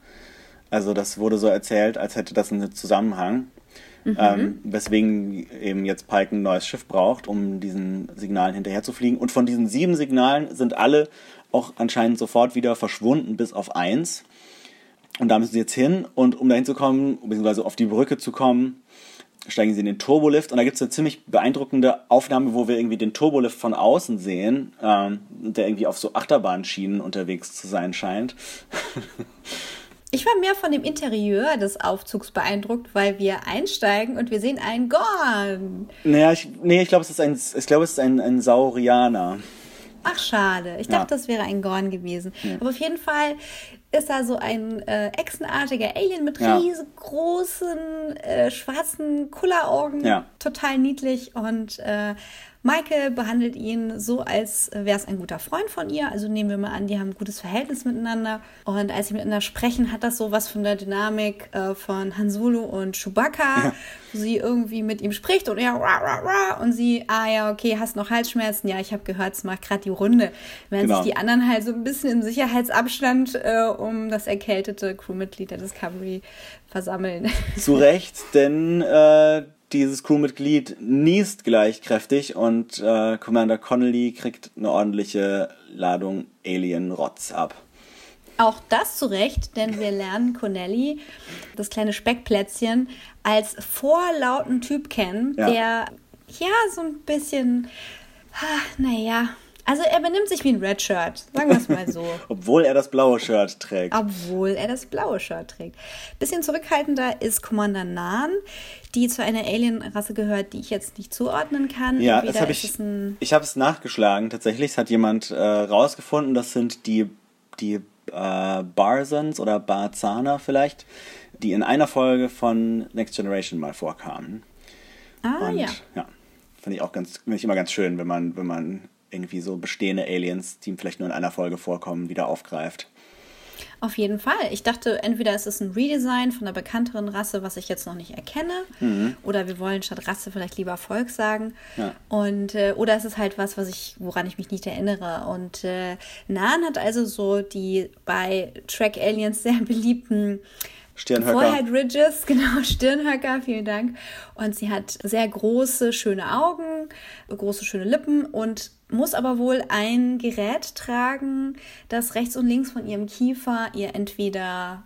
Also das wurde so erzählt, als hätte das einen Zusammenhang. Mhm. Ähm, weswegen eben jetzt Pike ein neues Schiff braucht, um diesen Signalen hinterherzufliegen. Und von diesen sieben Signalen sind alle auch anscheinend sofort wieder verschwunden, bis auf eins. Und da müssen sie jetzt hin. Und um dahin zu kommen, beziehungsweise auf die Brücke zu kommen, steigen sie in den Turbolift und da gibt es eine ziemlich beeindruckende Aufnahme, wo wir irgendwie den Turbolift von außen sehen, ähm, der irgendwie auf so Achterbahnschienen unterwegs zu sein scheint. [laughs] Ich war mehr von dem Interieur des Aufzugs beeindruckt, weil wir einsteigen und wir sehen einen Gorn. Naja, ich, nee, ich glaube, es ist ein, ich glaube, es ist ein, ein Saurianer. Ach, schade. Ich dachte, ja. das wäre ein Gorn gewesen. Ja. Aber auf jeden Fall ist da so ein äh, echsenartiger Alien mit ja. riesengroßen äh, schwarzen Kulleraugen. Ja. Total niedlich und äh, Michael behandelt ihn so, als wäre es ein guter Freund von ihr. Also nehmen wir mal an, die haben ein gutes Verhältnis miteinander. Und als sie miteinander sprechen, hat das so was von der Dynamik äh, von Han Solo und Chewbacca, ja. wo sie irgendwie mit ihm spricht und er rah, rah, rah, und sie, ah ja, okay, hast noch Halsschmerzen? Ja, ich habe gehört, es macht gerade die Runde. Während genau. sich die anderen halt so ein bisschen im Sicherheitsabstand äh, um das erkältete Crewmitglied der Discovery versammeln. Zu Recht, denn äh, dieses Crewmitglied niest gleich kräftig und äh, Commander Connolly kriegt eine ordentliche Ladung Alien-Rotz ab. Auch das zu Recht, denn wir lernen Connelly, das kleine Speckplätzchen, als vorlauten Typ kennen, ja. der ja so ein bisschen, naja, also er benimmt sich wie ein Red Shirt, sagen wir es mal so. [laughs] Obwohl er das blaue Shirt trägt. Obwohl er das blaue Shirt trägt. Bisschen zurückhaltender ist Commander Nahn, die zu einer Alien-Rasse gehört, die ich jetzt nicht zuordnen kann. Ja, Entweder das habe ich. Ich habe es nachgeschlagen. Tatsächlich es hat jemand äh, rausgefunden, das sind die die äh, Barzans oder Barzana vielleicht, die in einer Folge von Next Generation mal vorkamen. Ah Und, ja. Ja, finde ich auch ganz, finde ich immer ganz schön, wenn man wenn man irgendwie so bestehende Aliens, die vielleicht nur in einer Folge vorkommen, wieder aufgreift. Auf jeden Fall. Ich dachte, entweder ist es ein Redesign von einer bekannteren Rasse, was ich jetzt noch nicht erkenne, mhm. oder wir wollen statt Rasse vielleicht lieber Volk sagen. Ja. Und äh, oder es ist halt was, was ich, woran ich mich nicht erinnere. Und äh, Nan hat also so die bei Track Aliens sehr beliebten Stirnhöcker. Forehead Ridges, [laughs] genau, Stirnhöcker, vielen Dank. Und sie hat sehr große, schöne Augen, große, schöne Lippen und muss aber wohl ein Gerät tragen, das rechts und links von ihrem Kiefer ihr entweder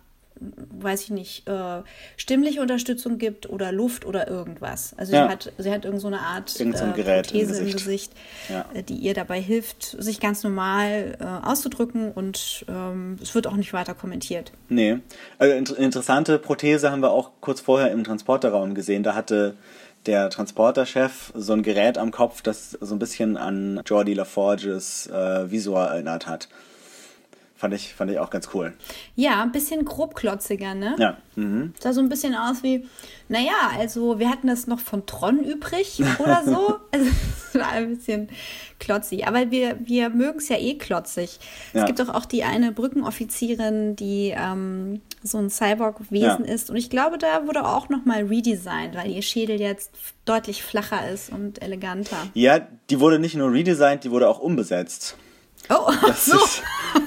weiß ich nicht, äh, stimmliche Unterstützung gibt oder Luft oder irgendwas. Also ja. sie hat, sie hat irgend so eine Art äh, Prothese im Gesicht, im Gesicht ja. äh, die ihr dabei hilft, sich ganz normal äh, auszudrücken und ähm, es wird auch nicht weiter kommentiert. Nee. Also inter interessante Prothese haben wir auch kurz vorher im Transporterraum gesehen. Da hatte der Transporterchef so ein Gerät am Kopf, das so ein bisschen an Jordi LaForges äh, Visor erinnert hat. Fand ich, fand ich auch ganz cool. Ja, ein bisschen grobklotziger, ne? Ja. Mhm. Sah so ein bisschen aus wie, naja, also wir hatten das noch von Tron übrig oder so. [laughs] [laughs] also es war ein bisschen klotzig. Aber wir, wir mögen es ja eh klotzig. Ja. Es gibt doch auch die eine Brückenoffizierin, die ähm, so ein Cyborg-Wesen ja. ist. Und ich glaube, da wurde auch nochmal redesigned, weil ihr Schädel jetzt deutlich flacher ist und eleganter. Ja, die wurde nicht nur redesigned, die wurde auch umbesetzt. Oh, das so. Ist,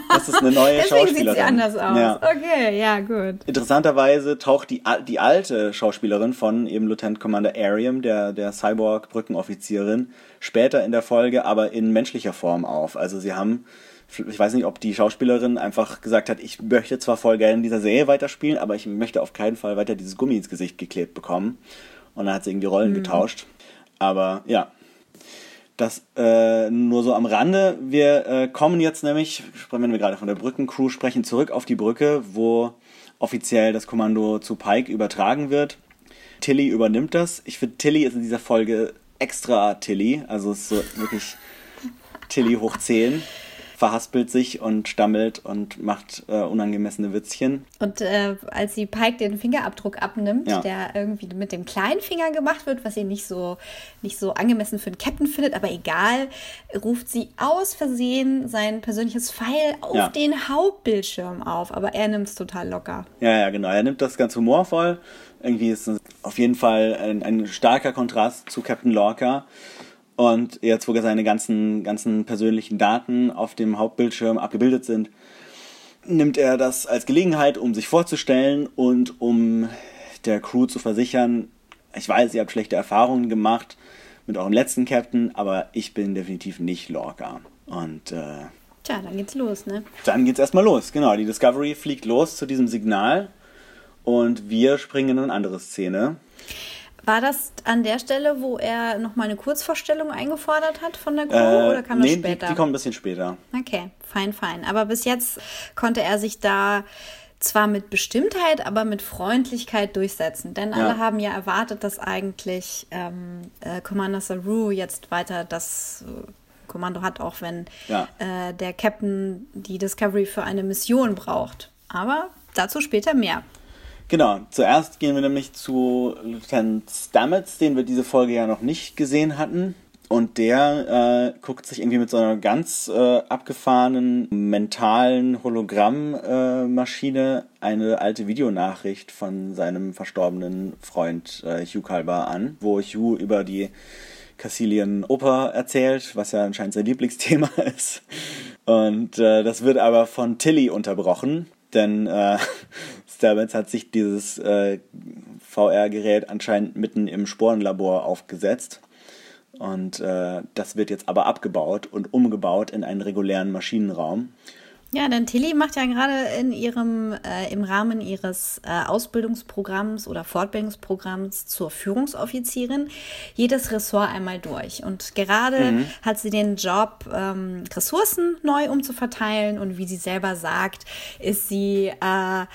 das ist eine neue [laughs] Deswegen Schauspielerin. sieht sie anders aus. Ja. Okay, ja, gut. Interessanterweise taucht die, die alte Schauspielerin von eben Lieutenant Commander Ariam, der, der Cyborg-Brückenoffizierin, später in der Folge aber in menschlicher Form auf. Also sie haben, ich weiß nicht, ob die Schauspielerin einfach gesagt hat, ich möchte zwar voll gerne in dieser Serie weiterspielen, aber ich möchte auf keinen Fall weiter dieses Gummi ins Gesicht geklebt bekommen. Und dann hat sie irgendwie Rollen mhm. getauscht. Aber ja, das äh, nur so am Rande. Wir äh, kommen jetzt nämlich, wenn wir gerade von der Brückencrew sprechen, zurück auf die Brücke, wo offiziell das Kommando zu Pike übertragen wird. Tilly übernimmt das. Ich finde, Tilly ist in dieser Folge extra Tilly. Also ist so wirklich Tilly hoch 10. verhaspelt sich und stammelt und macht äh, unangemessene Witzchen. Und äh, als sie Pike den Fingerabdruck abnimmt, Ja. der irgendwie mit dem kleinen Finger gemacht wird, was sie nicht so, nicht so angemessen für einen Captain findet, aber egal, ruft sie aus Versehen sein persönliches Pfeil auf Ja. den Hauptbildschirm auf. Aber er nimmt es total locker. Ja, ja, genau. Er nimmt das ganz humorvoll. Irgendwie ist es auf jeden Fall ein, ein starker Kontrast zu Captain Lorca. Und jetzt, wo seine ganzen, ganzen persönlichen Daten auf dem Hauptbildschirm abgebildet sind, nimmt er das als Gelegenheit, um sich vorzustellen und um der Crew zu versichern, ich weiß, ihr habt schlechte Erfahrungen gemacht mit eurem letzten Captain, aber ich bin definitiv nicht Lorca. Und äh, Tja, dann geht's los, ne? dann geht's erstmal los. Genau, die Discovery fliegt los zu diesem Signal und wir springen in eine andere Szene. War das an der Stelle, wo er nochmal eine Kurzvorstellung eingefordert hat von der Crew Äh, oder kam das nee, später? Die, die kommt ein bisschen später. Okay, fein, fein. Aber bis jetzt konnte er sich da zwar mit Bestimmtheit, aber mit Freundlichkeit durchsetzen. Denn Ja. alle haben ja erwartet, dass eigentlich ähm, äh, Commander Saru jetzt weiter das äh, Kommando hat, auch wenn Ja. äh, der Captain die Discovery für eine Mission braucht. Aber dazu später mehr. Genau, zuerst gehen wir nämlich zu Lieutenant Stamets, den wir diese Folge ja noch nicht gesehen hatten. Und der äh, guckt sich irgendwie mit so einer ganz äh, abgefahrenen mentalen Hologrammmaschine äh, eine alte Videonachricht von seinem verstorbenen Freund äh, Hugh Kalber an, wo Hugh über die Cassilian Oper erzählt, was ja anscheinend sein Lieblingsthema [laughs] ist. Und äh, das wird aber von Tilly unterbrochen, denn äh, [laughs] Stamets hat sich dieses äh, VR-Gerät anscheinend mitten im Sporenlabor aufgesetzt. Und äh, das wird jetzt aber abgebaut und umgebaut in einen regulären Maschinenraum. Ja, denn Tilly macht ja gerade in ihrem, äh, im Rahmen ihres äh, Ausbildungsprogramms oder Fortbildungsprogramms zur Führungsoffizierin jedes Ressort einmal durch. Und gerade hat sie den Job, ähm, Ressourcen neu umzuverteilen und wie sie selber sagt, ist sie äh,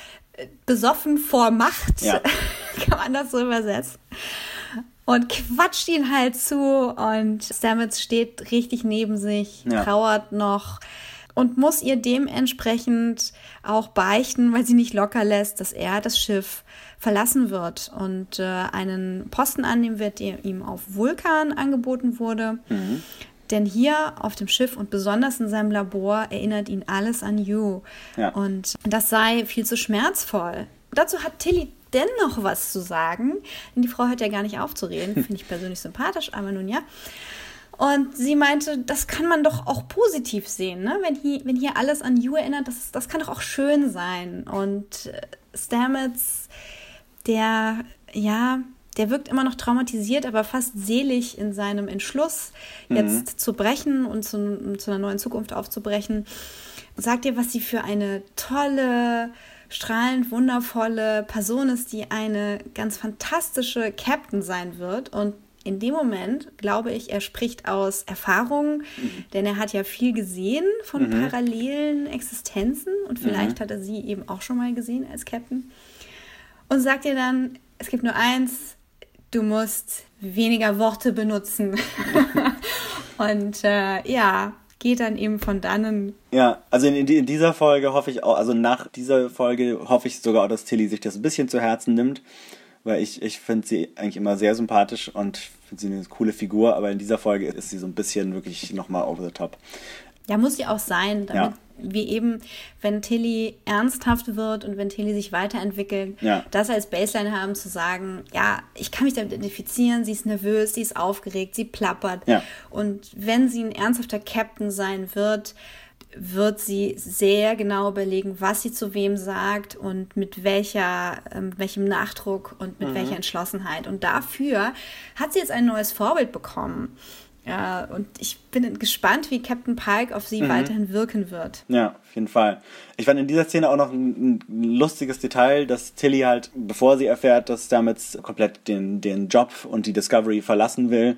besoffen vor Macht. Ja. [laughs] Kann man das so übersetzen? Und quatscht ihn halt zu und Stamets steht richtig neben sich, Ja. trauert noch und muss ihr dementsprechend auch beichten, weil sie nicht locker lässt, dass er das Schiff verlassen wird und äh, einen Posten annehmen wird, der ihm auf Vulkan angeboten wurde. Denn hier auf dem Schiff und besonders in seinem Labor erinnert ihn alles an You. Ja. Und das sei viel zu schmerzvoll. Dazu hat Tilly dennoch was zu sagen, denn die Frau hört ja gar nicht auf zu reden. Finde ich persönlich sympathisch, aber nun ja. Und sie meinte, das kann man doch auch positiv sehen, ne? wenn, hier, wenn hier alles an You erinnert, das, das kann doch auch schön sein. Und äh, Stamets, der, ja, der wirkt immer noch traumatisiert, aber fast selig in seinem Entschluss, jetzt zu brechen und zu, zu einer neuen Zukunft aufzubrechen. Sagt ihr, was sie für eine tolle, strahlend wundervolle Person ist, die eine ganz fantastische Captain sein wird. Und in dem Moment glaube ich, er spricht aus Erfahrung, denn er hat ja viel gesehen von parallelen Existenzen und vielleicht hat er sie eben auch schon mal gesehen als Captain. Und sagt ihr dann, es gibt nur eins, du musst weniger Worte benutzen. [laughs] und äh, ja, geht dann eben von dannen Ja, also in, in dieser Folge hoffe ich auch, also nach dieser Folge hoffe ich sogar auch, dass Tilly sich das ein bisschen zu Herzen nimmt, weil ich, ich finde sie eigentlich immer sehr sympathisch und finde sie eine coole Figur, aber in dieser Folge ist sie so ein bisschen wirklich nochmal over the top. Ja, muss sie auch sein, damit Ja. wir eben, wenn Tilly ernsthaft wird und wenn Tilly sich weiterentwickelt, Ja. das als Baseline haben, zu sagen, ja, ich kann mich damit identifizieren, sie ist nervös, sie ist aufgeregt, sie plappert. Ja. Und wenn sie ein ernsthafter Captain sein wird, wird sie sehr genau überlegen, was sie zu wem sagt und mit welcher, äh, mit welchem Nachdruck und mit welcher Entschlossenheit. Und dafür hat sie jetzt ein neues Vorbild bekommen. Ja, und ich bin gespannt, wie Captain Pike auf sie weiterhin wirken wird. Ja, auf jeden Fall. Ich fand in dieser Szene auch noch ein, ein lustiges Detail, dass Tilly halt, bevor sie erfährt, dass Stamets komplett den, den Job und die Discovery verlassen will,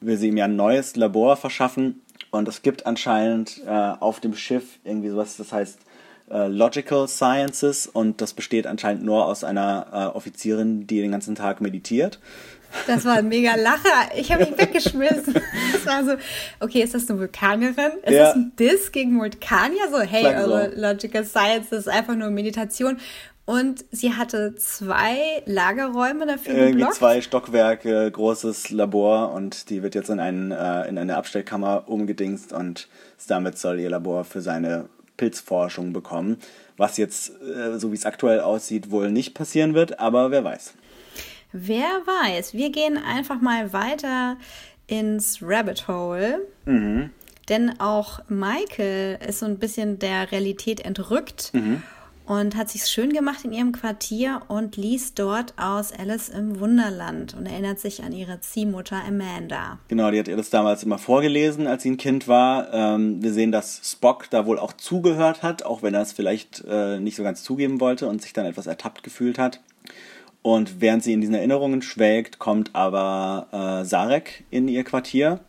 will sie ihm ja ein neues Labor verschaffen. Und es gibt anscheinend äh, auf dem Schiff irgendwie sowas, das heißt äh, Logical Sciences und das besteht anscheinend nur aus einer äh, Offizierin, die den ganzen Tag meditiert. Das war ein mega Lacher. Ich habe mich [laughs] weggeschmissen. Das war so, okay, ist das eine Vulkanierin? Ist Ja. das ein Diss gegen Vulkanier? So, hey, Klang so. eure Logical Science ist einfach nur Meditation. Und sie hatte zwei Lagerräume dafür Irgendwie geblockt. zwei Stockwerke, großes Labor und die wird jetzt in, einen, äh, in eine Abstellkammer umgedingst und damit soll ihr Labor für seine Pilzforschung bekommen. Was jetzt, äh, so wie es aktuell aussieht, wohl nicht passieren wird, aber wer weiß. Wer weiß, wir gehen einfach mal weiter ins Rabbit Hole. Mhm. Denn auch Michael ist so ein bisschen der Realität entrückt Mhm. Und hat sich schön gemacht in ihrem Quartier und liest dort aus Alice im Wunderland und erinnert sich an ihre Ziehmutter Amanda. Genau, die hat ihr das damals immer vorgelesen, als sie ein Kind war. Ähm, wir sehen, dass Spock da wohl auch zugehört hat, auch wenn er es vielleicht äh, nicht so ganz zugeben wollte und sich dann etwas ertappt gefühlt hat. Und während sie in diesen Erinnerungen schwelgt, kommt aber äh, Sarek in ihr Quartier.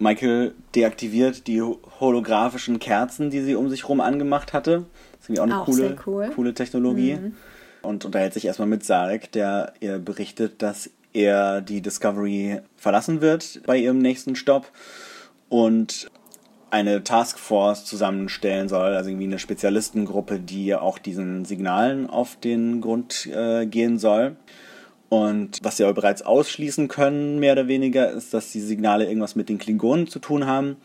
Michael deaktiviert die holographischen Kerzen, die sie um sich rum angemacht hatte. Das ist irgendwie auch eine Auch coole, cool. coole Technologie. Und unterhält sich erstmal mit Sarek, der ihr berichtet, dass er die Discovery verlassen wird bei ihrem nächsten Stopp und eine Taskforce zusammenstellen soll, also irgendwie eine Spezialistengruppe, die auch diesen Signalen auf den Grund äh, gehen soll. Und was sie aber bereits ausschließen können, mehr oder weniger, ist, dass die Signale irgendwas mit den Klingonen zu tun haben.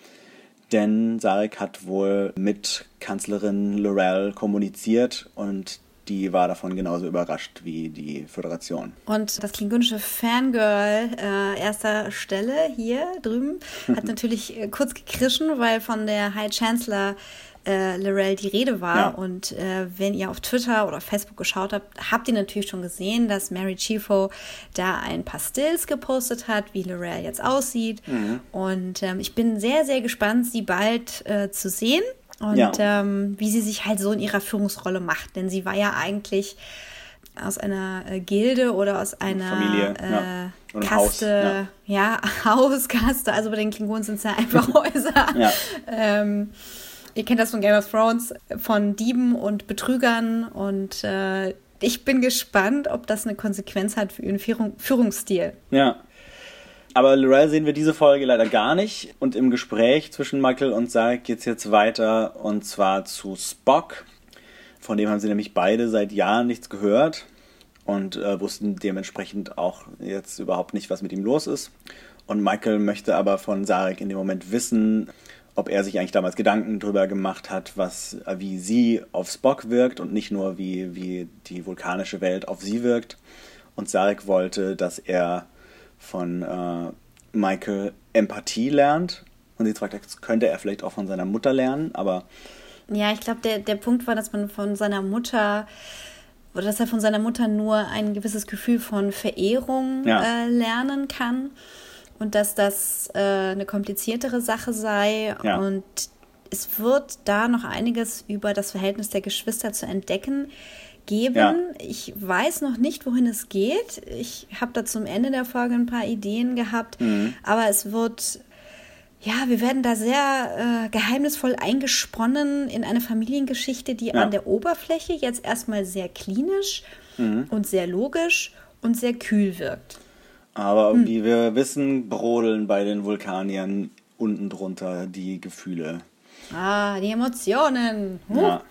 Denn Sarek hat wohl mit Kanzlerin Lorel kommuniziert und die war davon genauso überrascht wie die Föderation. Und das klingonische Fangirl äh, erster Stelle hier drüben hat [laughs] natürlich äh, kurz gekrischen, weil von der High Chancellor äh, Lorel die Rede war. Ja. Und äh, wenn ihr auf Twitter oder Facebook geschaut habt, habt ihr natürlich schon gesehen, dass Mary Chifo da ein paar Stills gepostet hat, wie Lorel jetzt aussieht. Und ähm, ich bin sehr, sehr gespannt, sie bald äh, zu sehen. Und Ja. ähm, wie sie sich halt so in ihrer Führungsrolle macht. Denn sie war ja eigentlich aus einer äh, Gilde oder aus einer Familie, äh, ja. Ein Haus, Kaste, ja. [laughs] Hauskaste. Also bei den Klingonen sind es ja einfach [laughs] Häuser. Ja. Ähm, ihr kennt das von Game of Thrones, von Dieben und Betrügern. Und äh, ich bin gespannt, ob das eine Konsequenz hat für ihren Führung, Führungsstil. Ja. Aber Lorel sehen wir diese Folge leider gar nicht. Und im Gespräch zwischen Michael und Sarek geht es jetzt weiter und zwar zu Spock. Von dem haben sie nämlich beide seit Jahren nichts gehört und äh, wussten dementsprechend auch jetzt überhaupt nicht, was mit ihm los ist. Und Michael möchte aber von Sarek in dem Moment wissen, ob er sich eigentlich damals Gedanken darüber gemacht hat, was, äh, wie sie auf Spock wirkt und nicht nur wie, wie die vulkanische Welt auf sie wirkt. Und Sarek wollte, dass er von äh, Michael Empathie lernt. Und sie fragt, das könnte er vielleicht auch von seiner Mutter lernen, aber Ja, ich glaube, der, der Punkt war, dass man von seiner Mutter oder dass er von seiner Mutter nur ein gewisses Gefühl von Verehrung Ja. äh, lernen kann und dass das äh, eine kompliziertere Sache sei Ja. und es wird da noch einiges über das Verhältnis der Geschwister zu entdecken geben. Ja. Ich weiß noch nicht, wohin es geht. Ich habe da zum Ende der Folge ein paar Ideen gehabt, Mhm. aber es wird ja, wir werden da sehr äh, geheimnisvoll eingesponnen in eine Familiengeschichte, die Ja. an der Oberfläche jetzt erstmal sehr klinisch Mhm. und sehr logisch und sehr kühl wirkt. Aber Hm. wie wir wissen, brodeln bei den Vulkaniern unten drunter die Gefühle. Ah, die Emotionen. Huh. Ja.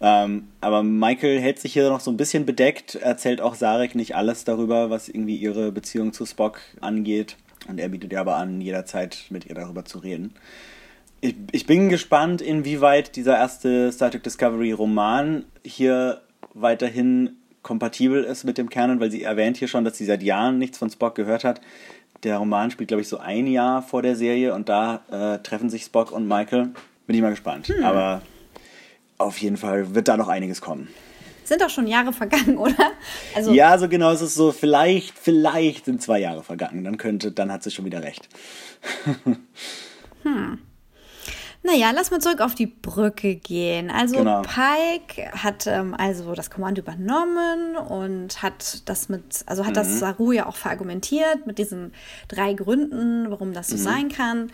Ähm, aber Michael hält sich hier noch so ein bisschen bedeckt, erzählt auch Sarek nicht alles darüber, was irgendwie ihre Beziehung zu Spock angeht. Und er bietet ihr aber an, jederzeit mit ihr darüber zu reden. Ich, ich bin gespannt, inwieweit dieser erste Star Trek Discovery Roman hier weiterhin kompatibel ist mit dem Canon, weil sie erwähnt hier schon, dass sie seit Jahren nichts von Spock gehört hat. Der Roman spielt, glaube ich, so ein Jahr vor der Serie und da äh, treffen sich Spock und Michael. Bin ich mal gespannt. Aber auf jeden Fall wird da noch einiges kommen. Sind doch schon Jahre vergangen, [laughs] oder? Also, Ja, so genau ist es so. Vielleicht, vielleicht sind zwei Jahre vergangen. Dann könnte, dann hat sie schon wieder recht. [laughs] Naja, lass mal zurück auf die Brücke gehen. Also Genau. Pike hat ähm, also das Kommando übernommen und hat das mit, also hat Mhm. das Saru ja auch verargumentiert mit diesen drei Gründen, warum das so Mhm. sein kann.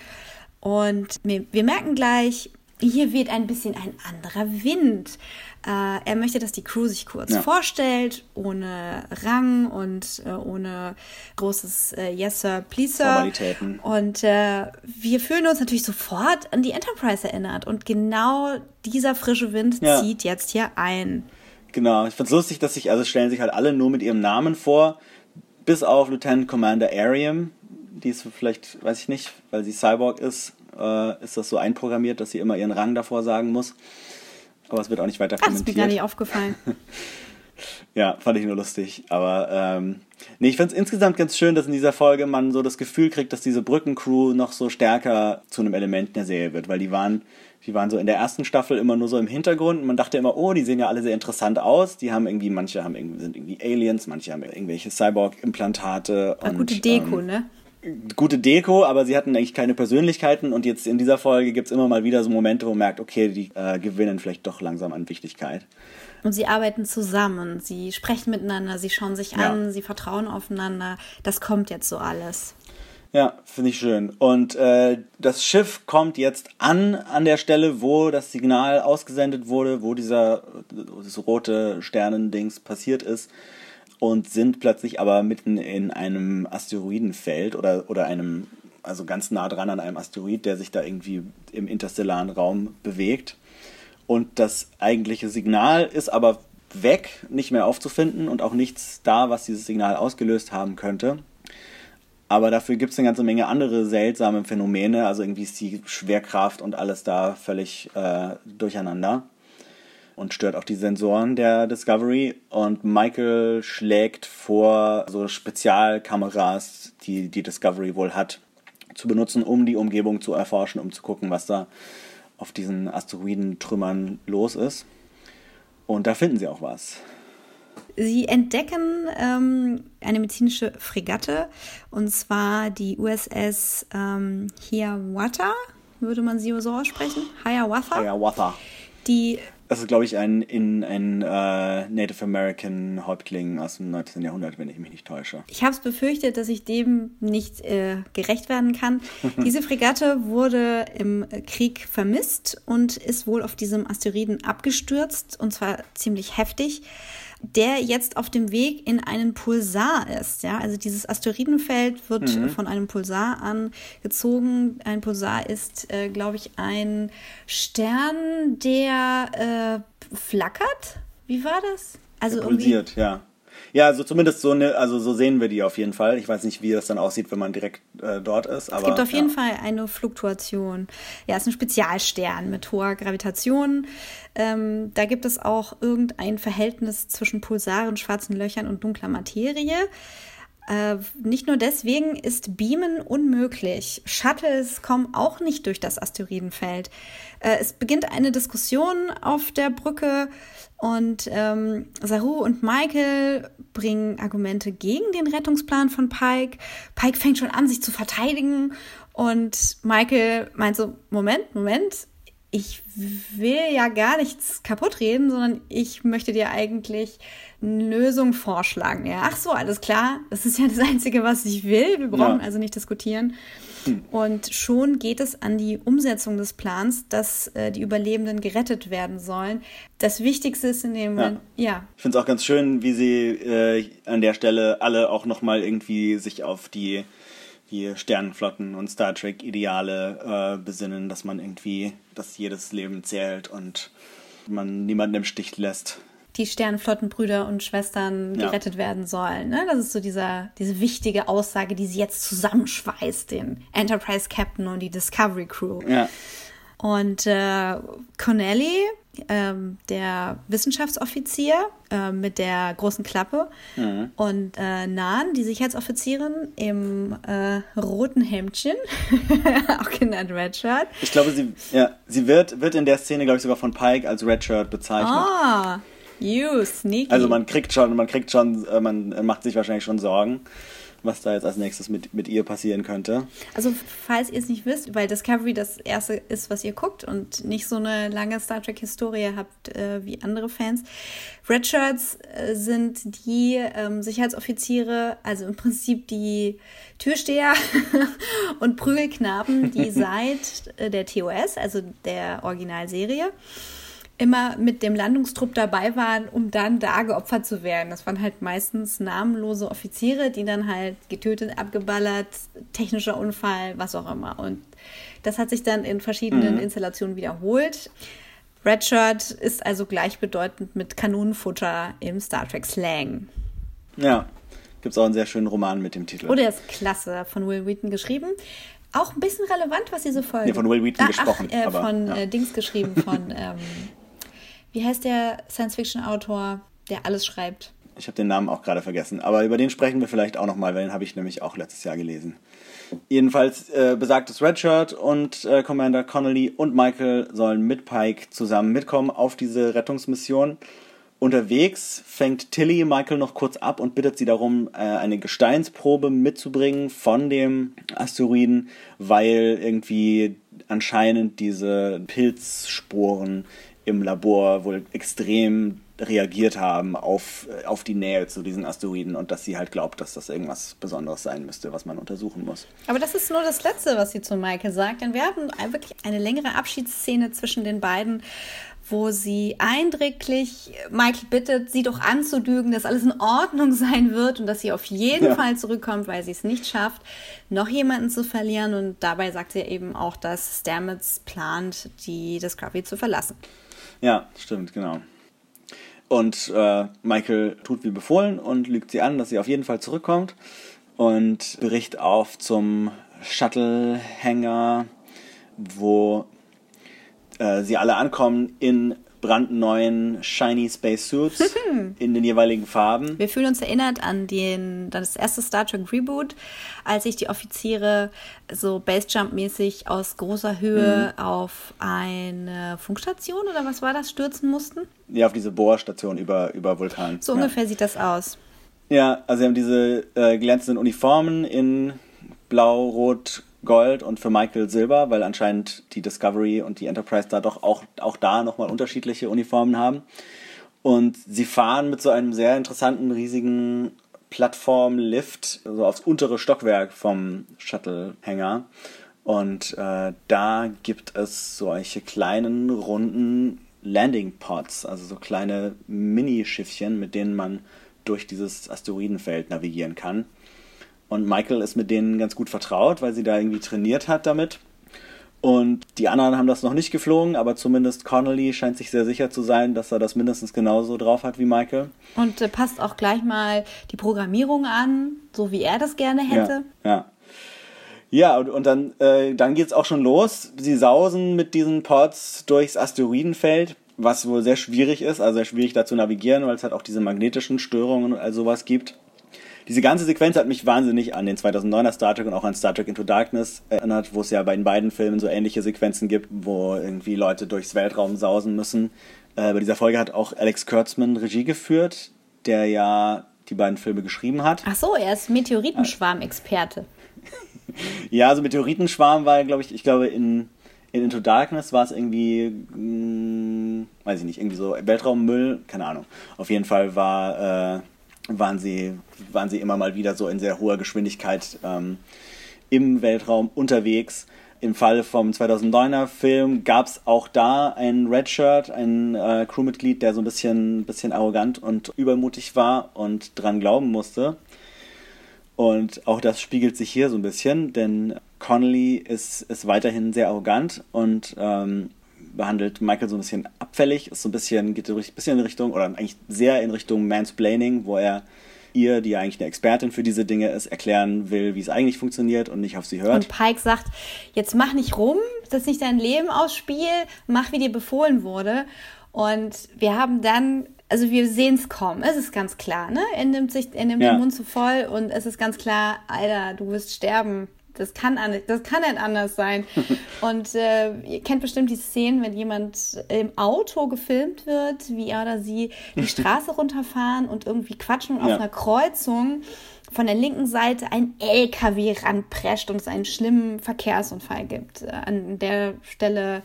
Und wir, wir merken gleich, hier weht ein bisschen ein anderer Wind. Äh, er möchte, dass die Crew sich kurz Ja. vorstellt, ohne Rang und äh, ohne großes äh, Yes, Sir, Please, Sir. Formalitäten. Und äh, wir fühlen uns natürlich sofort an die Enterprise erinnert. Und genau dieser frische Wind Ja. zieht jetzt hier ein. Genau, ich find's lustig, dass sich, also es stellen sich halt alle nur mit ihrem Namen vor, bis auf Lieutenant Commander Ariam. Die ist vielleicht, weiß ich nicht, weil sie Cyborg ist, äh, ist das so einprogrammiert, dass sie immer ihren Rang davor sagen muss. Aber es wird auch nicht weiter Ah, das ist mir gar kommentiert. nicht aufgefallen. [laughs] Ja, fand ich nur lustig. Aber ähm, nee, ich find's insgesamt ganz schön, dass in dieser Folge man so das Gefühl kriegt, dass diese Brückencrew noch so stärker zu einem Element in der Serie wird, weil die waren, die waren so in der ersten Staffel immer nur so im Hintergrund und man dachte immer, oh, die sehen ja alle sehr interessant aus. Die haben irgendwie, manche haben irgendwie, sind irgendwie Aliens, manche haben irgendwelche Cyborg-Implantate. Gute Deko, ähm, ne? Gute Deko, aber sie hatten eigentlich keine Persönlichkeiten und jetzt in dieser Folge gibt's immer mal wieder so Momente, wo man merkt, okay, die äh, gewinnen vielleicht doch langsam an Wichtigkeit. Und sie arbeiten zusammen, sie sprechen miteinander, sie schauen sich Ja. an, sie vertrauen aufeinander. Das kommt jetzt so alles. Ja, finde ich schön. Und äh, das Schiff kommt jetzt an, an der Stelle, wo das Signal ausgesendet wurde, wo dieser das rote Sternendings passiert ist. Und sind plötzlich aber mitten in einem Asteroidenfeld oder, oder einem, also ganz nah dran an einem Asteroid, der sich da irgendwie im interstellaren Raum bewegt. Und das eigentliche Signal ist aber weg, nicht mehr aufzufinden und auch nichts da, was dieses Signal ausgelöst haben könnte. Aber dafür gibt es eine ganze Menge andere seltsame Phänomene. Also irgendwie ist die Schwerkraft und alles da völlig äh, durcheinander und stört auch die Sensoren der Discovery. Und Michael schlägt vor, so Spezialkameras, die die Discovery wohl hat, zu benutzen, um die Umgebung zu erforschen, um zu gucken, was da auf diesen Asteroidentrümmern los ist. Und da finden sie auch was. Sie entdecken ähm, eine medizinische Fregatte und zwar die USS ähm, Hiawatha, würde man sie so aussprechen? Hiawatha. Hiawatha. Die Das ist, glaube ich, ein, in, ein äh, Native American Häuptling aus dem 19. Jahrhundert, wenn ich mich nicht täusche. Ich habe es befürchtet, dass ich dem nicht äh, gerecht werden kann. [laughs] Diese Fregatte wurde im Krieg vermisst und ist wohl auf diesem Asteroiden abgestürzt und zwar ziemlich heftig, der jetzt auf dem Weg in einen Pulsar ist. Ja, also dieses Asteroidenfeld wird von einem Pulsar angezogen. Ein Pulsar ist, äh, glaube ich, ein Stern, der äh, flackert. Wie war das? Also irgendwie Pulsiert, ja. Ja, also zumindest so eine, also so sehen wir die auf jeden Fall. Ich weiß nicht, wie das dann aussieht, wenn man direkt äh, dort ist. Aber, Es gibt auf jeden ja. Fall eine Fluktuation. Ja, es ist ein Spezialstern mit hoher Gravitation. Ähm, da gibt es auch irgendein Verhältnis zwischen Pulsaren, schwarzen Löchern und dunkler Materie. Äh, nicht nur deswegen ist Beamen unmöglich. Shuttles kommen auch nicht durch das Asteroidenfeld. Äh, es beginnt eine Diskussion auf der Brücke und ähm, Saru und Michael bringen Argumente gegen den Rettungsplan von Pike. Pike fängt schon an, sich zu verteidigen und Michael meint so, Moment, Moment, ich will ja gar nichts kaputt reden, sondern ich möchte dir eigentlich eine Lösung vorschlagen. Ja, ach so, alles klar. Das ist ja das Einzige, was ich will. Wir brauchen Ja. also nicht diskutieren. Und schon geht es an die Umsetzung des Plans, dass äh, die Überlebenden gerettet werden sollen. Das Wichtigste ist in dem Moment, ja, Ich finde es auch ganz schön, wie sie äh, an der Stelle alle auch nochmal irgendwie sich auf die, die Sternenflotten und Star Trek-Ideale äh, besinnen, dass man irgendwie, dass jedes Leben zählt und man niemanden im Stich lässt. die Sternenflottenbrüder und Schwestern Ja. gerettet werden sollen. Ne? Das ist so dieser, diese wichtige Aussage, die sie jetzt zusammenschweißt, den Enterprise Captain und die Discovery Crew. Ja. Und äh, Connelly, ähm, der Wissenschaftsoffizier äh, mit der großen Klappe und äh, Nan, die Sicherheitsoffizierin im äh, roten Hemdchen, [laughs] auch genannt Redshirt. Ich glaube, sie, ja, sie wird, wird in der Szene, glaube ich, sogar von Pike als Redshirt bezeichnet. Ah, You, sneaky. Also man kriegt schon, man kriegt schon, äh, man macht sich wahrscheinlich schon Sorgen, was da jetzt als nächstes mit, mit ihr passieren könnte. Also falls ihr es nicht wisst, weil Discovery das erste ist, was ihr guckt und nicht so eine lange Star Trek-Historie habt äh, wie andere Fans. Redshirts äh, sind die ähm, Sicherheitsoffiziere, also im Prinzip die Türsteher [laughs] und Prügelknaben, die [laughs] seit äh, der TOS, also der Originalserie, immer mit dem Landungstrupp dabei waren, um dann da geopfert zu werden. Das waren halt meistens namenlose Offiziere, die dann halt getötet, abgeballert, technischer Unfall, was auch immer. Und das hat sich dann in verschiedenen mhm. Installationen wiederholt. Redshirt ist also gleichbedeutend mit Kanonenfutter im Star Trek Slang. Ja, gibt es auch einen sehr schönen Roman mit dem Titel. Oh, der ist klasse, von Will Wheaton geschrieben. Auch ein bisschen relevant, was diese Folge. Nee, von Will Wheaton ah, gesprochen. Ach, äh, aber, von ja. äh, Dings geschrieben, von [laughs] ähm, wie heißt der Science-Fiction-Autor, der alles schreibt? Ich habe den Namen auch gerade vergessen, aber über den sprechen wir vielleicht auch nochmal, weil den habe ich nämlich auch letztes Jahr gelesen. Jedenfalls äh, besagtes Redshirt und äh, Commander Connolly und Michael sollen mit Pike zusammen mitkommen auf diese Rettungsmission. Unterwegs fängt Tilly Michael noch kurz ab und bittet sie darum, äh, eine Gesteinsprobe mitzubringen von dem Asteroiden, weil irgendwie anscheinend diese Pilzsporen im Labor wohl extrem reagiert haben auf, auf die Nähe zu diesen Asteroiden und dass sie halt glaubt, dass das irgendwas Besonderes sein müsste, was man untersuchen muss. Aber das ist nur das Letzte, was sie zu Michael sagt, denn wir haben wirklich eine längere Abschiedsszene zwischen den beiden, wo sie eindrücklich Michael bittet, sie doch anzudügen, dass alles in Ordnung [laughs] sein wird und dass sie auf jeden ja. Fall zurückkommt, weil sie es nicht schafft, noch jemanden zu verlieren. Und dabei sagt sie eben auch, dass Stamets plant, die Discovery zu verlassen. Ja, stimmt, genau. Und äh, Michael tut wie befohlen und lügt sie an, dass sie auf jeden Fall zurückkommt und bricht auf zum Shuttle-Hangar, wo äh, sie alle ankommen in brandneuen Shiny Space Suits [laughs] in den jeweiligen Farben. Wir fühlen uns erinnert an den, das erste Star Trek Reboot, als sich die Offiziere so Basejump-mäßig aus großer Höhe mhm. auf eine Funkstation oder was war das stürzen mussten? Ja, auf diese Bohrstation über, über Vulkan. So ja. ungefähr sieht das aus. Ja, also sie haben diese äh, glänzenden Uniformen in Blau, Rot, Gold und für Michael Silber, weil anscheinend die Discovery und die Enterprise da doch auch, auch da nochmal unterschiedliche Uniformen haben. Und sie fahren mit so einem sehr interessanten, riesigen Plattformlift so aufs untere Stockwerk vom Shuttle-Hänger. Und äh, da gibt es solche kleinen, runden Landing-Pods, also so kleine Minischiffchen, mit denen man durch dieses Asteroidenfeld navigieren kann. Und Michael ist mit denen ganz gut vertraut, weil sie da irgendwie trainiert hat damit. Und die anderen haben das noch nicht geflogen, aber zumindest Connolly scheint sich sehr sicher zu sein, dass er das mindestens genauso drauf hat wie Michael. Und äh, passt auch gleich mal die Programmierung an, so wie er das gerne hätte. Ja, ja. Ja, und, und dann, äh, dann geht es auch schon los. Sie sausen mit diesen Pods durchs Asteroidenfeld, was wohl sehr schwierig ist, also sehr schwierig da zu navigieren, weil es halt auch diese magnetischen Störungen und all sowas gibt diese ganze Sequenz hat mich wahnsinnig an den 2009er Star Trek und auch an Star Trek Into Darkness erinnert, wo es ja bei den beiden Filmen so ähnliche Sequenzen gibt, wo irgendwie Leute durchs Weltraum sausen müssen. Äh, bei dieser Folge hat auch Alex Kurtzman Regie geführt, der ja die beiden Filme geschrieben hat. Ach so, er ist Meteoritenschwarm-Experte. [laughs] ja, also Meteoritenschwarm war, glaube ich, ich glaube in, in Into Darkness war es irgendwie, mh, hm, weiß ich nicht, irgendwie so Weltraummüll, keine Ahnung. Auf jeden Fall war äh, waren sie, waren sie immer mal wieder so in sehr hoher Geschwindigkeit ähm, im Weltraum unterwegs. Im Fall vom 2009er Film gab es auch da ein Redshirt, ein äh, Crewmitglied, der so ein bisschen, bisschen arrogant und übermutig war und dran glauben musste. Und auch das spiegelt sich hier so ein bisschen, denn Connolly ist, ist weiterhin sehr arrogant und ähm, behandelt Michael so ein bisschen abfällig, ist so ein bisschen, geht so ein bisschen in Richtung, oder eigentlich sehr in Richtung Mansplaining, wo er ihr, die ja eigentlich eine Expertin für diese Dinge ist, erklären will, wie es eigentlich funktioniert und nicht auf sie hört. Und Pike sagt, jetzt mach nicht rum, setz nicht dein Leben aufs Spiel, mach, wie dir befohlen wurde. Und wir haben dann, also wir sehen es kommen, es ist ganz klar, ne? Er nimmt sich, er nimmt ja. den Mund zu voll und es ist ganz klar, Alter, du wirst sterben das kann, das kann nicht anders sein. [laughs] Und äh, ihr kennt bestimmt die Szenen, wenn jemand im Auto gefilmt wird, wie er oder sie die [laughs] Straße runterfahren und irgendwie quatschen und ja. auf einer Kreuzung von der linken Seite ein LKW ranprescht und es einen schlimmen Verkehrsunfall gibt. Äh, an der Stelle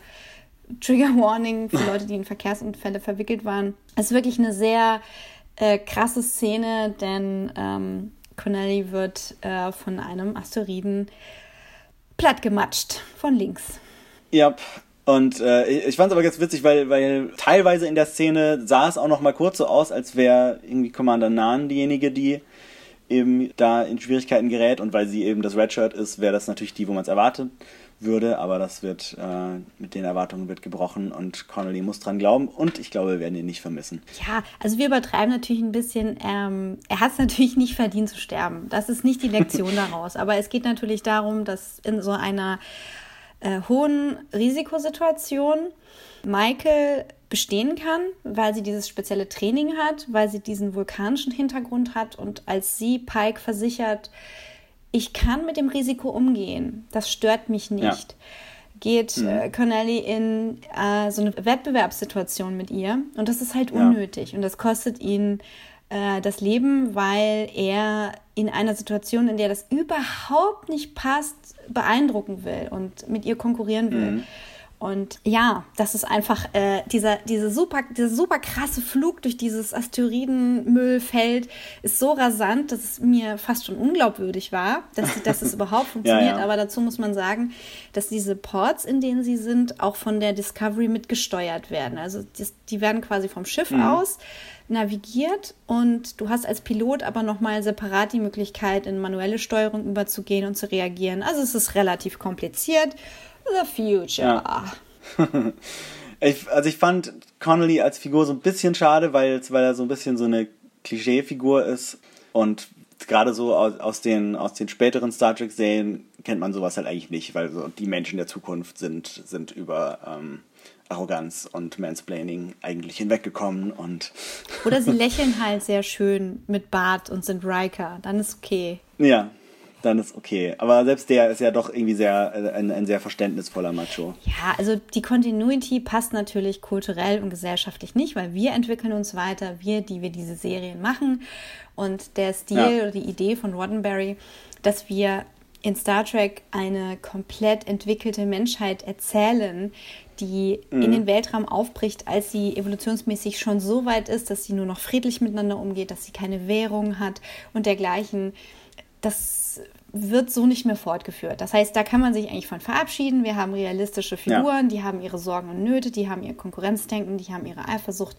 Trigger Warning für [laughs] Leute, die in Verkehrsunfälle verwickelt waren. Es ist wirklich eine sehr äh, krasse Szene, denn ähm, Connelly wird äh, von einem Asteroiden plattgematscht von links. Ja, und äh, ich fand es aber ganz witzig, weil, weil teilweise in der Szene sah es auch noch mal kurz so aus, als wäre irgendwie Commander Nahn diejenige, die eben da in Schwierigkeiten gerät. Und weil sie eben das Redshirt ist, wäre das natürlich die, wo man es erwartet würde, aber das wird äh, mit den Erwartungen wird gebrochen und Connolly muss dran glauben und ich glaube, wir werden ihn nicht vermissen. Ja, also wir übertreiben natürlich ein bisschen. Ähm, er hat es natürlich nicht verdient zu sterben. Das ist nicht die Lektion [laughs] daraus. Aber es geht natürlich darum, dass in so einer äh, hohen Risikosituation Michael bestehen kann, weil sie dieses spezielle Training hat, weil sie diesen vulkanischen Hintergrund hat und als sie Pike versichert, ich kann mit dem Risiko umgehen. Das stört mich nicht. Ja. Geht mhm. äh, Connelly in äh, so eine Wettbewerbssituation mit ihr und das ist halt unnötig ja. und das kostet ihn äh, das Leben, weil er in einer Situation, in der das überhaupt nicht passt, beeindrucken will und mit ihr konkurrieren will. Mhm. Und ja, das ist einfach äh, dieser, diese super, dieser super krasse Flug durch dieses Asteroidenmüllfeld ist so rasant, dass es mir fast schon unglaubwürdig war, dass, dass es [laughs] überhaupt funktioniert. ja, ja. Aber dazu muss man sagen, dass diese Ports, in denen sie sind, auch von der Discovery mitgesteuert werden. Also das, die werden quasi vom Schiff mhm. aus navigiert und du hast als Pilot aber nochmal separat die Möglichkeit, in manuelle Steuerung überzugehen und zu reagieren. Also es ist relativ kompliziert. The future. Ja. [laughs] ich, also ich fand Connolly als Figur so ein bisschen schade, weil, weil er so ein bisschen so eine Klischeefigur ist und gerade so aus, aus, den, aus den späteren Star Trek-Serien kennt man sowas halt eigentlich nicht, weil so die Menschen der Zukunft sind, sind über ähm, Arroganz und Mansplaining eigentlich hinweggekommen und. Oder sie [laughs] lächeln halt sehr schön mit Bart und sind Riker, dann ist okay. Ja, dann ist okay. Aber selbst der ist ja doch irgendwie sehr äh, ein, ein, sehr verständnisvoller Macho. Ja, also die Continuity passt natürlich kulturell und gesellschaftlich nicht, weil wir entwickeln uns weiter, wir, die wir diese Serien machen. Und der Stil ja. oder die Idee von Roddenberry, dass wir in Star Trek eine komplett entwickelte Menschheit erzählen, die mhm. in den Weltraum aufbricht, als sie evolutionsmäßig schon so weit ist, dass sie nur noch friedlich miteinander umgeht, dass sie keine Währung hat und dergleichen das wird so nicht mehr fortgeführt. Das heißt, da kann man sich eigentlich von verabschieden. Wir haben realistische Figuren, ja. die haben ihre Sorgen und Nöte, die haben ihr Konkurrenzdenken, die haben ihre Eifersucht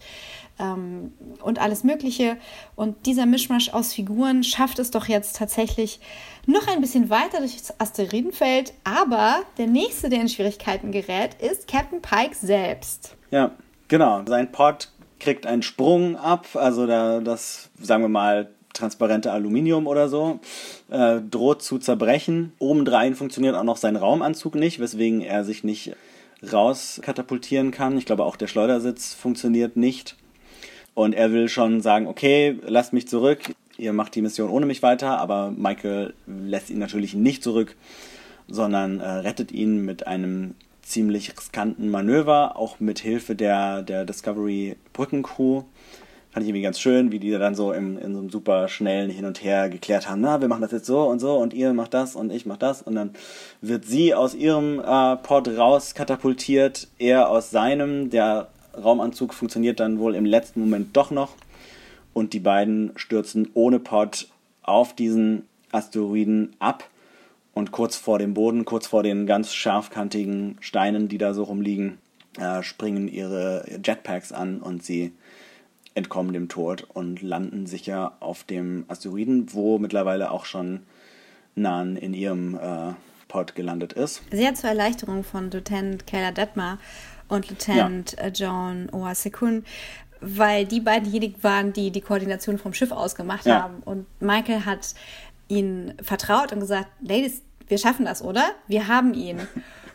ähm, und alles Mögliche. Und dieser Mischmasch aus Figuren schafft es doch jetzt tatsächlich noch ein bisschen weiter durch das Asteroidenfeld. Aber der nächste, der in Schwierigkeiten gerät, ist Captain Pike selbst. Ja, genau. Sein Pod kriegt einen Sprung ab. Also da, das, sagen wir mal, transparente Aluminium oder so, äh, droht zu zerbrechen. Obendrein funktioniert auch noch sein Raumanzug nicht, weswegen er sich nicht rauskatapultieren kann. Ich glaube, auch der Schleudersitz funktioniert nicht. Und er will schon sagen, okay, lasst mich zurück, ihr macht die Mission ohne mich weiter, aber Michael lässt ihn natürlich nicht zurück, sondern äh, rettet ihn mit einem ziemlich riskanten Manöver, auch mit Hilfe der, der Discovery Brückencrew fand ich irgendwie ganz schön, wie die dann so im, in so einem super schnellen Hin und Her geklärt haben, na, wir machen das jetzt so und so und ihr macht das und ich mach das. Und dann wird sie aus ihrem äh, Pod raus katapultiert, er aus seinem, der Raumanzug funktioniert dann wohl im letzten Moment doch noch. Und die beiden stürzen ohne Pod auf diesen Asteroiden ab. Und kurz vor dem Boden, kurz vor den ganz scharfkantigen Steinen, die da so rumliegen, äh, springen ihre Jetpacks an und sie entkommen dem Tod und landen sicher auf dem Asteroiden, wo mittlerweile auch schon Nan in ihrem äh, Pod gelandet ist. Sehr zur Erleichterung von Lieutenant Kayla Detmar und Lieutenant ja. Äh, John Oasekun, weil die beiden diejenigen waren, die die Koordination vom Schiff ausgemacht ja. haben. Und Michael hat ihnen vertraut und gesagt, Ladies, wir schaffen das, oder? Wir haben ihn.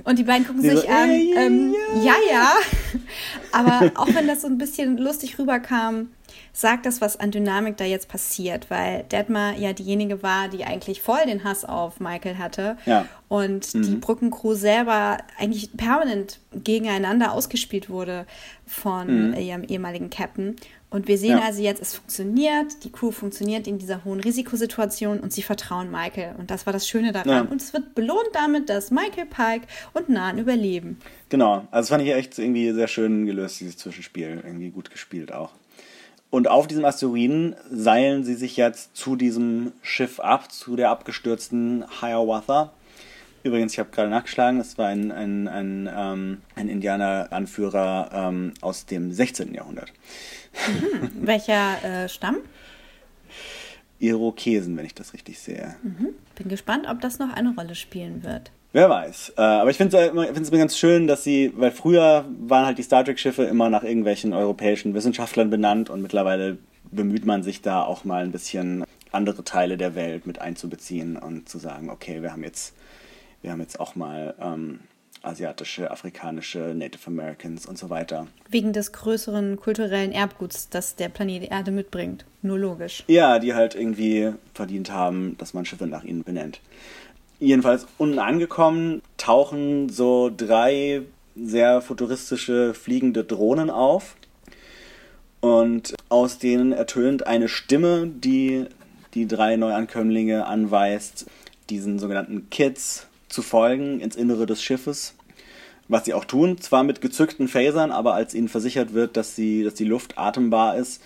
Und die beiden gucken die sich so, an. Ey, ähm, ja, ja. [laughs] Aber auch wenn das so ein bisschen lustig rüberkam, sagt das was an Dynamik da jetzt passiert, weil Detmar ja diejenige war, die eigentlich voll den Hass auf Michael hatte Ja. und die Brückencrew selber eigentlich permanent gegeneinander ausgespielt wurde von ihrem ehemaligen Captain. Und wir sehen Ja. also jetzt, es funktioniert, die Crew funktioniert in dieser hohen Risikosituation und sie vertrauen Michael. Und das war das Schöne daran. Ja. Und es wird belohnt damit, dass Michael Pike und Nan überleben. Genau, also das fand ich echt irgendwie sehr schön gelöst, dieses Zwischenspiel. Irgendwie gut gespielt auch. Und auf diesem Asteroiden seilen sie sich jetzt zu diesem Schiff ab, zu der abgestürzten Hiawatha. Übrigens, ich habe gerade nachgeschlagen, es war ein, ein, ein, ähm, ein Indianer-Anführer ähm, aus dem 16. Jahrhundert. Welcher äh, Stamm? Irokesen, wenn ich das richtig sehe. Bin gespannt, ob das noch eine Rolle spielen wird. Wer weiß. Äh, aber ich finde es immer ganz schön, dass sie, weil früher waren halt die Star Trek-Schiffe immer nach irgendwelchen europäischen Wissenschaftlern benannt und mittlerweile bemüht man sich da auch mal ein bisschen andere Teile der Welt mit einzubeziehen und zu sagen, okay, wir haben jetzt, wir haben jetzt auch mal ähm, asiatische, afrikanische, Native Americans und so weiter. Wegen des größeren kulturellen Erbguts, das der Planet Erde mitbringt. Nur logisch. Ja, die halt irgendwie verdient haben, dass man Schiffe nach ihnen benennt. Jedenfalls unten angekommen tauchen so drei sehr futuristische fliegende Drohnen auf. Und aus denen ertönt eine Stimme, die die drei Neuankömmlinge anweist, diesen sogenannten Kids zu folgen ins Innere des Schiffes. Was sie auch tun, zwar mit gezückten Phasern, aber als ihnen versichert wird, dass, sie, dass die Luft atembar ist,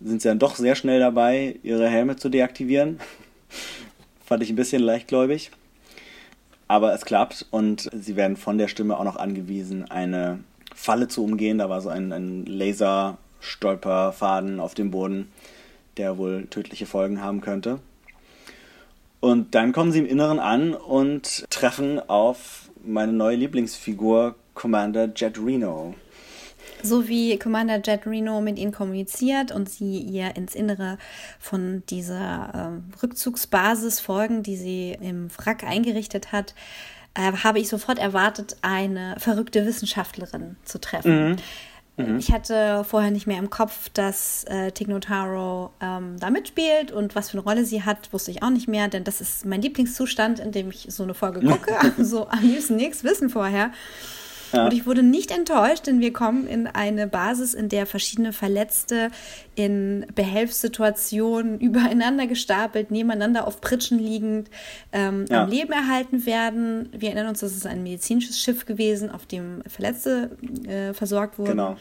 sind sie dann doch sehr schnell dabei, ihre Helme zu deaktivieren. [laughs] Fand ich ein bisschen leichtgläubig. Aber es klappt und sie werden von der Stimme auch noch angewiesen, eine Falle zu umgehen. Da war so ein, ein Laserstolperfaden auf dem Boden, der wohl tödliche Folgen haben könnte. Und dann kommen sie im Inneren an und treffen auf meine neue Lieblingsfigur, Commander Jet Reno. So wie Commander Jet Reno mit ihnen kommuniziert und sie ihr ins Innere von dieser ähm, Rückzugsbasis folgen, die sie im Wrack eingerichtet hat, äh, habe ich sofort erwartet, eine verrückte Wissenschaftlerin zu treffen. Ich hatte vorher nicht mehr im Kopf, dass äh, Tig Notaro ähm, da mitspielt und was für eine Rolle sie hat, wusste ich auch nicht mehr, denn das ist mein Lieblingszustand, in dem ich so eine Folge gucke. [laughs] so am liebsten nichts wissen vorher. Und ich wurde nicht enttäuscht, denn wir kommen in eine Basis, in der verschiedene Verletzte in Behelfssituationen [laughs] übereinander gestapelt, nebeneinander auf Pritschen liegend, ähm, Ja. am Leben erhalten werden. Wir erinnern uns, das ist ein medizinisches Schiff gewesen, auf dem Verletzte äh, versorgt wurden. Genau.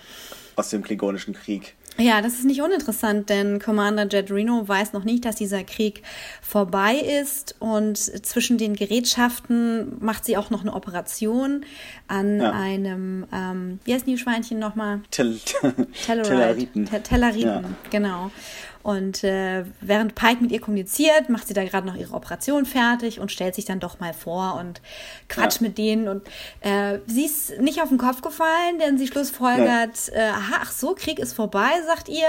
Aus dem Klingonischen Krieg. Ja, das ist nicht uninteressant, denn Commander Jet Reno weiß noch nicht, dass dieser Krieg vorbei ist und zwischen den Gerätschaften macht sie auch noch eine Operation an Ja. einem, ähm, wie heißt die Schweinchen nochmal? Tel [laughs] Tellerite. Telleriten. Te- Telleriten, Ja. genau. Und äh, während Pike mit ihr kommuniziert, macht sie da gerade noch ihre Operation fertig und stellt sich dann doch mal vor und quatscht Ja. mit denen. Und äh, sie ist nicht auf den Kopf gefallen, denn sie schlussfolgert, äh, aha, ach so, Krieg ist vorbei, sagt ihr.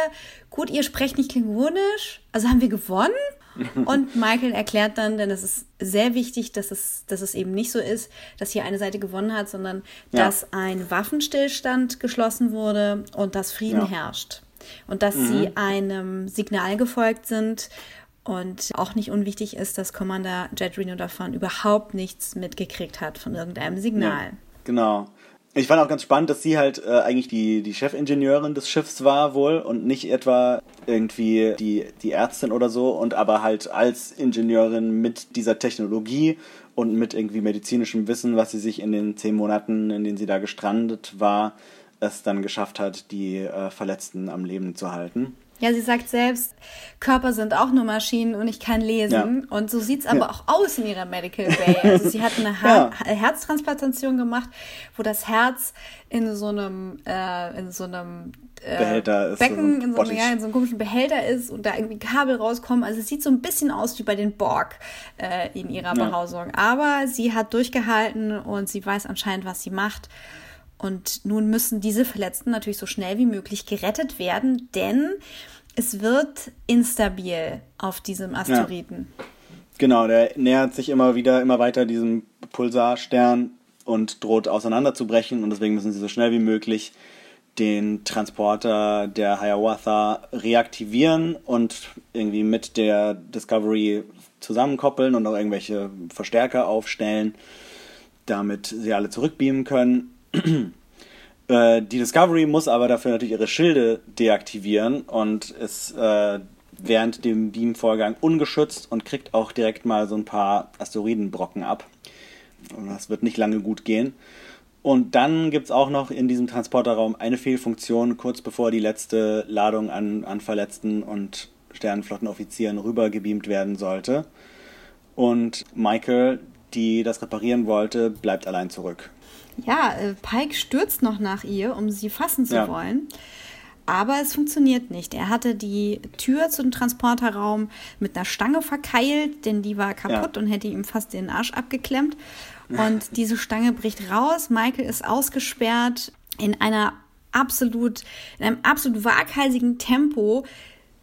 Gut, ihr sprecht nicht klingonisch, also haben wir gewonnen? [laughs] Und Michael erklärt dann, denn es ist sehr wichtig, dass es, dass es eben nicht so ist, dass hier eine Seite gewonnen hat, sondern Ja. dass ein Waffenstillstand geschlossen wurde und dass Frieden Ja. herrscht. Und dass sie einem Signal gefolgt sind und auch nicht unwichtig ist, dass Commander Jet Reno davon überhaupt nichts mitgekriegt hat von irgendeinem Signal. Genau. Ich fand auch ganz spannend, dass sie halt äh, eigentlich die, die Chefingenieurin des Schiffs war wohl und nicht etwa irgendwie die, die Ärztin oder so und aber halt als Ingenieurin mit dieser Technologie und mit irgendwie medizinischem Wissen, was sie sich in den zehn Monaten, in denen sie da gestrandet war, es dann geschafft hat, die äh, Verletzten am Leben zu halten. Ja, sie sagt selbst, Körper sind auch nur Maschinen und ich kann lesen. Und so sieht es aber Ja. auch aus in ihrer Medical Bay. Also sie hat eine [laughs] Ja. ha Herztransplantation gemacht, wo das Herz in so einem, äh, in so einem äh, Behälter ist, so Becken, ein in, so einem, ja, in so einem komischen Behälter ist und da irgendwie Kabel rauskommen. Also es sieht so ein bisschen aus wie bei den Borg äh, in ihrer Ja. Behausung. Aber sie hat durchgehalten und sie weiß anscheinend, was sie macht. Und nun müssen diese Verletzten natürlich so schnell wie möglich gerettet werden, denn es wird instabil auf diesem Asteroiden. Genau, der nähert sich immer wieder, immer weiter diesem Pulsarstern und droht auseinanderzubrechen und deswegen müssen sie so schnell wie möglich den Transporter der Hiawatha reaktivieren und irgendwie mit der Discovery zusammenkoppeln und noch irgendwelche Verstärker aufstellen, damit sie alle zurückbeamen können. Äh, die Discovery muss aber dafür natürlich ihre Schilde deaktivieren und ist äh, während dem Beamvorgang ungeschützt und kriegt auch direkt mal so ein paar Asteroidenbrocken ab. Und das wird nicht lange gut gehen. Und dann gibt es auch noch in diesem Transporterraum eine Fehlfunktion, kurz bevor die letzte Ladung an, an Verletzten und Sternenflottenoffizieren rübergebeamt werden sollte. Und Michael, die das reparieren wollte, bleibt allein zurück. Ja, äh, Pike stürzt noch nach ihr, um sie fassen zu Ja. wollen. Aber es funktioniert nicht. Er hatte die Tür zum Transporterraum mit einer Stange verkeilt, denn die war kaputt und hätte ihm fast den Arsch abgeklemmt. Und [laughs] diese Stange bricht raus. Michael ist ausgesperrt in einer absolut, in einem absolut waghalsigen Tempo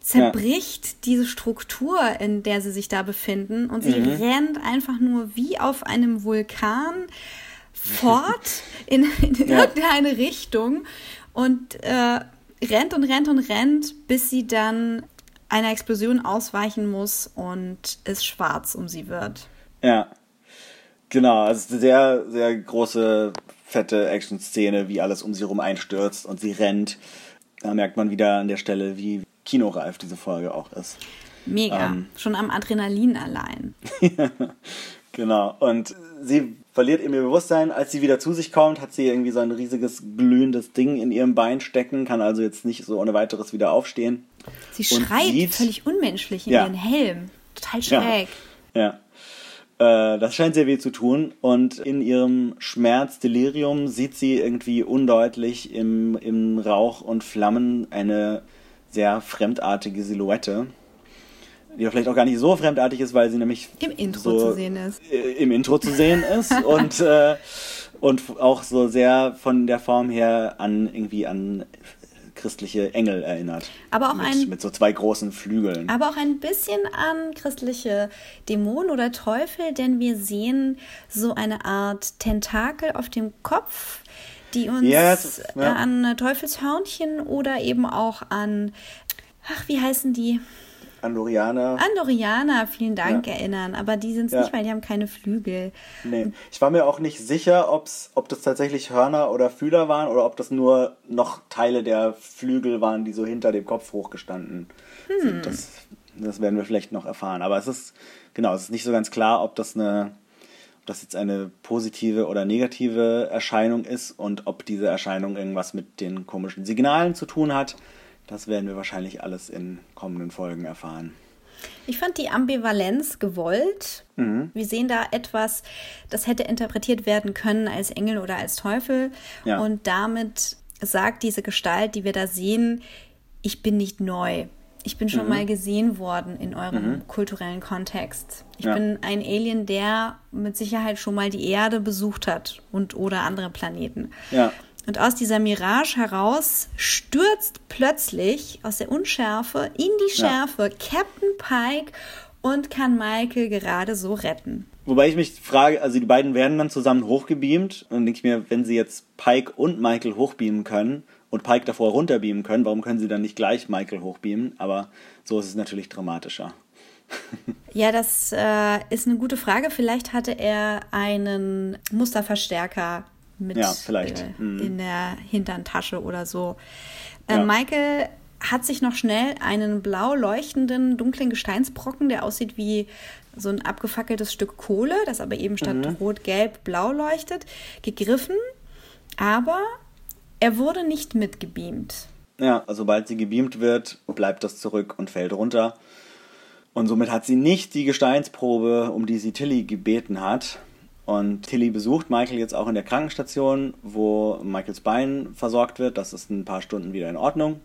zerbricht diese Struktur, in der sie sich da befinden. Und sie rennt einfach nur wie auf einem Vulkan fort in, in Ja. irgendeine Richtung und äh, rennt und rennt und rennt, bis sie dann einer Explosion ausweichen muss und es schwarz um sie wird. Ja. Genau, also es ist eine sehr, sehr große, fette Action-Szene, wie alles um sie rum einstürzt und sie rennt. Da merkt man wieder an der Stelle, wie kinoreif diese Folge auch ist. Mega. Ähm. Schon am Adrenalin allein. [laughs] Genau. Und sie verliert eben ihr Bewusstsein. Als sie wieder zu sich kommt, hat sie irgendwie so ein riesiges glühendes Ding in ihrem Bein stecken, kann also jetzt nicht so ohne weiteres wieder aufstehen. Sie schreit sieht- völlig unmenschlich in Ja. ihren Helm. Total Ja. schräg. Ja. Äh, das scheint sehr weh zu tun. Und in ihrem Schmerzdelirium sieht sie irgendwie undeutlich im, im Rauch und Flammen eine sehr fremdartige Silhouette. Die vielleicht auch gar nicht so fremdartig ist, weil sie nämlich Im Intro so, zu sehen ist. äh, Im Intro zu sehen ist [laughs] und, äh, und auch so sehr von der Form her an irgendwie an christliche Engel erinnert. Aber auch mit, ein- mit so zwei großen Flügeln. Aber auch ein bisschen an christliche Dämonen oder Teufel, denn wir sehen so eine Art Tentakel auf dem Kopf, die uns Ja, es ist- ja. äh, an Teufelshörnchen oder eben auch an, ach, wie heißen die? Andorianer. Andorianer, vielen Dank, Ja. erinnern. Aber die sind es Ja. nicht, weil die haben keine Flügel. Nee, ich war mir auch nicht sicher, ob's, ob das tatsächlich Hörner oder Fühler waren oder ob das nur noch Teile der Flügel waren, die so hinter dem Kopf hochgestanden sind. Das, das werden wir vielleicht noch erfahren. Aber es ist, genau, es ist nicht so ganz klar, ob das eine, ob das jetzt eine positive oder negative Erscheinung ist und ob diese Erscheinung irgendwas mit den komischen Signalen zu tun hat. Das werden wir wahrscheinlich alles in kommenden Folgen erfahren. Ich fand die Ambivalenz gewollt. Mhm. Wir sehen da etwas, das hätte interpretiert werden können als Engel oder als Teufel. Ja. Und damit sagt diese Gestalt, die wir da sehen, ich bin nicht neu. Ich bin Mhm. schon mal gesehen worden in eurem kulturellen Kontext. Ich Ja. bin ein Alien, der mit Sicherheit schon mal die Erde besucht hat und oder andere Planeten. Ja. Und aus dieser Mirage heraus stürzt plötzlich aus der Unschärfe in die Ja. Schärfe Captain Pike und kann Michael gerade so retten. Wobei ich mich frage, also die beiden werden dann zusammen hochgebeamt und denke ich mir, wenn sie jetzt Pike und Michael hochbeamen können und Pike davor runterbeamen können, warum können sie dann nicht gleich Michael hochbeamen? Aber so ist es natürlich dramatischer. [laughs] Ja, das äh, ist eine gute Frage. Vielleicht hatte er einen Musterverstärker mit Ja, vielleicht. Äh, Mhm. in der Hinterntasche oder so. Äh, Ja. Michael hat sich noch schnell einen blau leuchtenden, dunklen Gesteinsbrocken, der aussieht wie so ein abgefackeltes Stück Kohle, das aber eben statt Mhm. rot, gelb, blau leuchtet, gegriffen. Aber er wurde nicht mitgebeamt. Ja, also sobald sie gebeamt wird, bleibt das zurück und fällt runter. Und somit hat sie nicht die Gesteinsprobe, um die sie Tilly gebeten hat. Und Tilly besucht Michael jetzt auch in der Krankenstation, wo Michaels Bein versorgt wird. Das ist in ein paar Stunden wieder in Ordnung.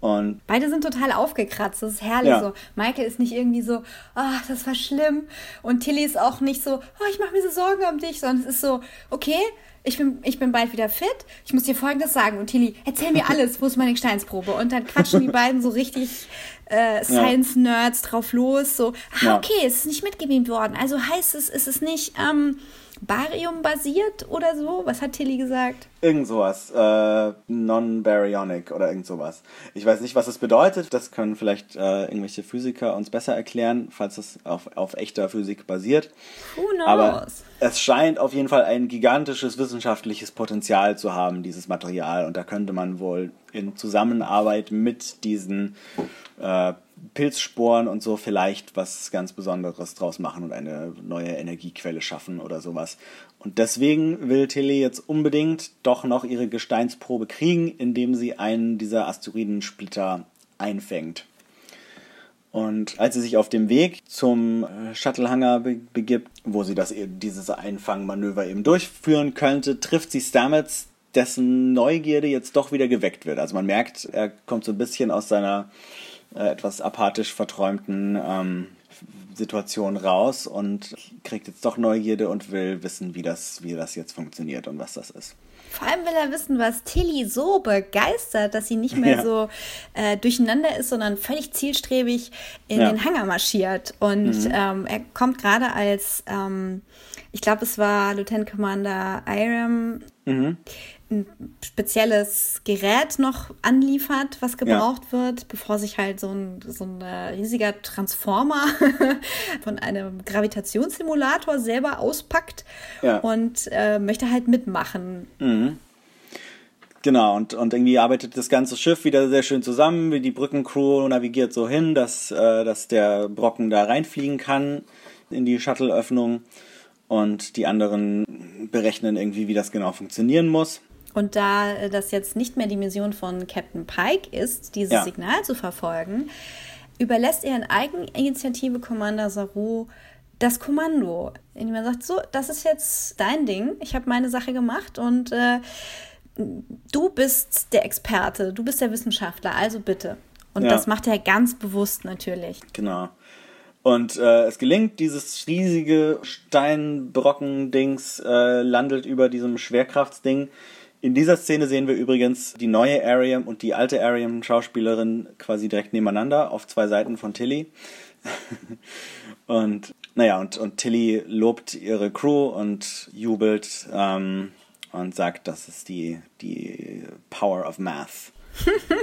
Und Beide sind total aufgekratzt. Das ist herrlich Ja. so. Michael ist nicht irgendwie so, ach, das war schlimm. Und Tilly ist auch nicht so, oh, ich mache mir so Sorgen um dich, sondern es ist so, okay, ich bin, ich bin bald wieder fit. Ich muss dir Folgendes sagen. Und Tilly, erzähl mir [laughs] alles. Wo ist meine Gesteinsprobe? Und dann quatschen die beiden so richtig äh, Science-Nerds drauf los. So, ah, okay, es ist nicht mitgebeamt worden. Also heißt es, ist es nicht ähm, Barium basiert oder so. Was hat Tilly gesagt? Irgend sowas. Äh, Non-baryonic oder irgend sowas. Ich weiß nicht, was es bedeutet. Das können vielleicht äh, irgendwelche Physiker uns besser erklären, falls es auf, auf echter Physik basiert. Who knows? Aber es scheint auf jeden Fall ein gigantisches wissenschaftliches Potenzial zu haben, dieses Material. Und da könnte man wohl in Zusammenarbeit mit diesen äh, Pilzsporen und so vielleicht was ganz Besonderes draus machen und eine neue Energiequelle schaffen oder sowas. Und deswegen will Tilly jetzt unbedingt doch noch ihre Gesteinsprobe kriegen, indem sie einen dieser Asteroidensplitter einfängt. Und als sie sich auf dem Weg zum äh, Shuttlehanger be begibt, wo sie das, dieses Einfangmanöver eben durchführen könnte, trifft sie Stamets, dessen Neugierde jetzt doch wieder geweckt wird. Also man merkt, er kommt so ein bisschen aus seiner äh, etwas apathisch verträumten ähm, Situation raus und kriegt jetzt doch Neugierde und will wissen, wie das, wie das jetzt funktioniert und was das ist. Vor allem will er wissen, was Tilly so begeistert, dass sie nicht mehr ja. so äh, durcheinander ist, sondern völlig zielstrebig in ja. den Hangar marschiert. Und mhm. ähm, er kommt gerade als, ähm, ich glaube, es war Lieutenant Commander Iram. Mhm ein spezielles Gerät noch anliefert, was gebraucht ja. wird, bevor sich halt so ein, so ein äh, riesiger Transformer [laughs] von einem Gravitationssimulator selber auspackt ja. und äh, möchte halt mitmachen. Mhm. Genau, und, und irgendwie arbeitet das ganze Schiff wieder sehr schön zusammen, wie die Brückencrew navigiert so hin, dass, äh, dass der Brocken da reinfliegen kann in die Shuttleöffnung und die anderen berechnen irgendwie, wie das genau funktionieren muss. Und da äh, das jetzt nicht mehr die Mission von Captain Pike ist, dieses ja. Signal zu verfolgen, überlässt er in Eigeninitiative Commander Saru das Kommando, indem er sagt, so, das ist jetzt dein Ding, ich habe meine Sache gemacht und äh, du bist der Experte, du bist der Wissenschaftler, also bitte. Und ja. das macht er ganz bewusst natürlich. Genau. Und äh, es gelingt, dieses riesige Steinbrocken-Dings äh, landet über diesem Schwerkraftsding in dieser Szene sehen wir übrigens die neue Ariam und die alte Ariam-Schauspielerin quasi direkt nebeneinander auf zwei Seiten von Tilly. [laughs] und naja, und, und Tilly lobt ihre Crew und jubelt ähm, und sagt, das ist die, die Power of Math.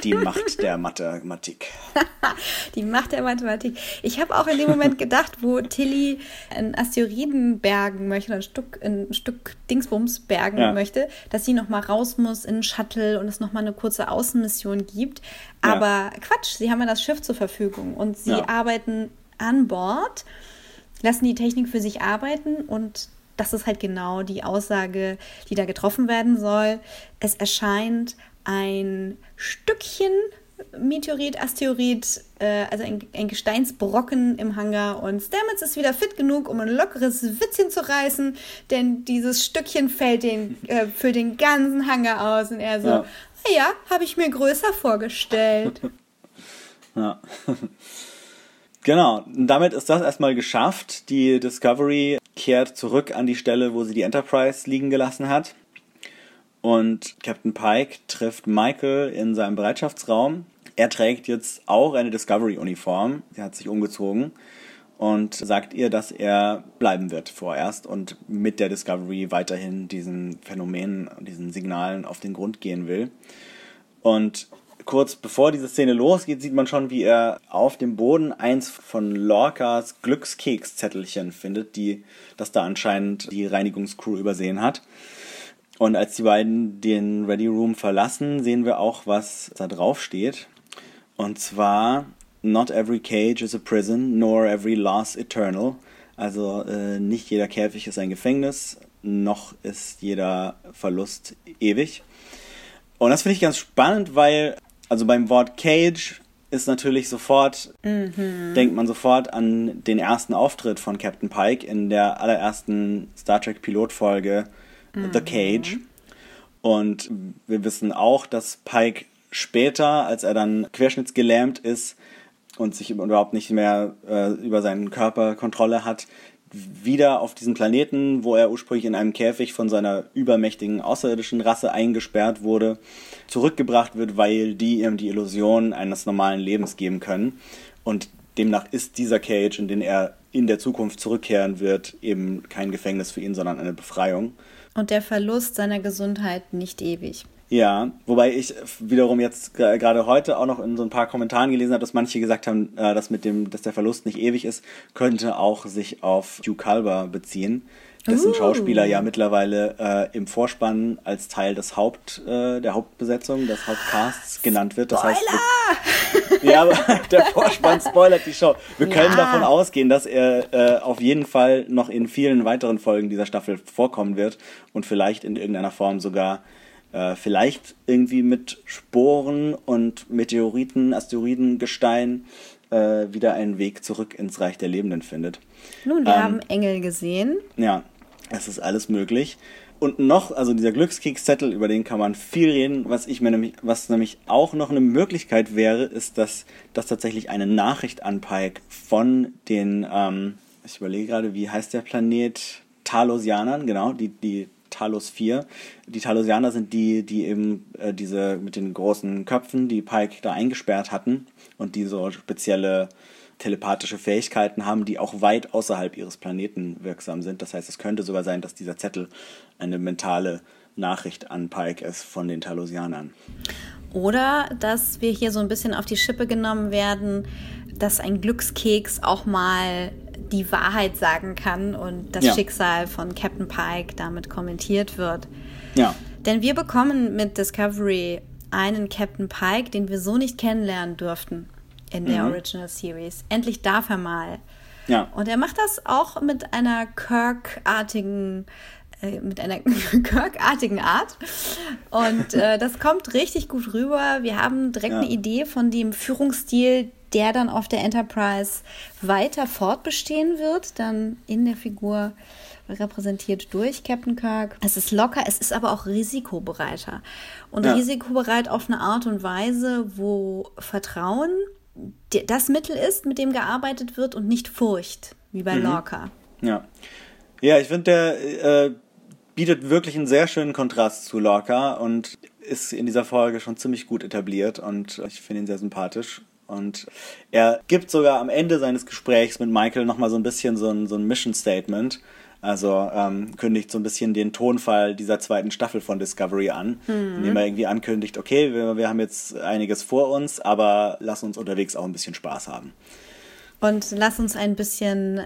Die Macht der Mathematik. [laughs] die Macht der Mathematik. Ich habe auch in dem Moment gedacht, wo Tilly einen Asteroiden bergen möchte, ein Stück, ein Stück Dingsbums bergen ja. möchte, dass sie nochmal raus muss in einen Shuttle und es nochmal eine kurze Außenmission gibt. Aber ja. Quatsch, sie haben ja das Schiff zur Verfügung und sie ja. arbeiten an Bord, lassen die Technik für sich arbeiten und das ist halt genau die Aussage, die da getroffen werden soll. Es erscheint ein Stückchen Meteorit, Asteroid, äh, also ein, ein, Gesteinsbrocken im Hangar und Stamets ist wieder fit genug, um ein lockeres Witzchen zu reißen, denn dieses Stückchen fällt den, äh, für den ganzen Hangar aus und er so, ja, ja habe ich mir größer vorgestellt. [laughs] ja. Genau, und damit ist das erstmal geschafft. Die Discovery kehrt zurück an die Stelle, wo sie die Enterprise liegen gelassen hat. Und Captain Pike trifft Michael in seinem Bereitschaftsraum. Er trägt jetzt auch eine Discovery-Uniform. Er hat sich umgezogen und sagt ihr, dass er bleiben wird vorerst und mit der Discovery weiterhin diesen Phänomenen, diesen Signalen auf den Grund gehen will. Und kurz bevor diese Szene losgeht, sieht man schon, wie er auf dem Boden eins von Lorcas Glückskekszettelchen findet, die das da anscheinend die Reinigungscrew übersehen hat. Und als die beiden den Ready Room verlassen, sehen wir auch, was da drauf steht. Und zwar, not every cage is a prison, nor every loss eternal. Also äh, nicht jeder Käfig ist ein Gefängnis, noch ist jeder Verlust ewig. Und das finde ich ganz spannend, weil, also beim Wort Cage ist natürlich sofort, mhm. denkt man sofort an den ersten Auftritt von Captain Pike in der allerersten Star Trek Pilotfolge. The Cage. Und wir wissen auch, dass Pike später, als er dann querschnittsgelähmt ist und sich überhaupt nicht mehr äh, über seinen Körper Kontrolle hat, wieder auf diesem Planeten, wo er ursprünglich in einem Käfig von seiner übermächtigen außerirdischen Rasse eingesperrt wurde, zurückgebracht wird, weil die ihm die Illusion eines normalen Lebens geben können. Und demnach ist dieser Cage, in den er in der Zukunft zurückkehren wird, eben kein Gefängnis für ihn, sondern eine Befreiung. Und der Verlust seiner Gesundheit nicht ewig. Ja, wobei ich wiederum jetzt gerade heute auch noch in so ein paar Kommentaren gelesen habe, dass manche gesagt haben, äh, dass mit dem, dass der Verlust nicht ewig ist, könnte auch sich auf Hugh Calver beziehen, dessen uh. Schauspieler ja mittlerweile äh, im Vorspann als Teil des Haupt, äh, der Hauptbesetzung, des Hauptcasts genannt wird. Das Spoiler! heißt, wir, ja, aber [laughs] der Vorspann spoilert die Show. Wir können ja. davon ausgehen, dass er äh, auf jeden Fall noch in vielen weiteren Folgen dieser Staffel vorkommen wird und vielleicht in irgendeiner Form sogar äh, vielleicht irgendwie mit Sporen und Meteoriten, Asteroidengestein äh, wieder einen Weg zurück ins Reich der Lebenden findet. Nun, wir ähm, haben Engel gesehen. Ja, es ist alles möglich. Und noch, also dieser Glückskekszettel, über den kann man viel reden. Was ich mir nämlich, was nämlich auch noch eine Möglichkeit wäre, ist, dass das tatsächlich eine Nachricht an Pike von den, ähm, ich überlege gerade, wie heißt der Planet? Talosianern, genau, die, die Talos 4. Die Talosianer sind die, die eben äh, diese mit den großen Köpfen, die Pike da eingesperrt hatten und die so spezielle telepathische Fähigkeiten haben, die auch weit außerhalb ihres Planeten wirksam sind. Das heißt, es könnte sogar sein, dass dieser Zettel eine mentale Nachricht an Pike ist von den Talosianern. Oder dass wir hier so ein bisschen auf die Schippe genommen werden, dass ein Glückskeks auch mal die Wahrheit sagen kann und das ja. Schicksal von Captain Pike damit kommentiert wird. Ja. Denn wir bekommen mit Discovery einen Captain Pike, den wir so nicht kennenlernen durften in der mhm. Original Series. Endlich darf er mal. Ja. Und er macht das auch mit einer Kirk-artigen äh, mit einer [laughs] Kirk-artigen Art. Und äh, [laughs] das kommt richtig gut rüber. Wir haben direkt ja. eine Idee von dem Führungsstil, der dann auf der Enterprise weiter fortbestehen wird, dann in der Figur repräsentiert durch Captain Kirk. Es ist locker, es ist aber auch risikobereiter. Und ja. risikobereit auf eine Art und Weise, wo Vertrauen das Mittel ist, mit dem gearbeitet wird und nicht Furcht, wie bei mhm. Lorca. Ja. Ja, ich finde, der äh, bietet wirklich einen sehr schönen Kontrast zu Lorca und ist in dieser Folge schon ziemlich gut etabliert und ich finde ihn sehr sympathisch. Und er gibt sogar am Ende seines Gesprächs mit Michael nochmal so ein bisschen so ein, so ein Mission Statement. Also ähm, kündigt so ein bisschen den Tonfall dieser zweiten Staffel von Discovery an, mhm. indem er irgendwie ankündigt, okay, wir, wir haben jetzt einiges vor uns, aber lass uns unterwegs auch ein bisschen Spaß haben. Und lass uns ein bisschen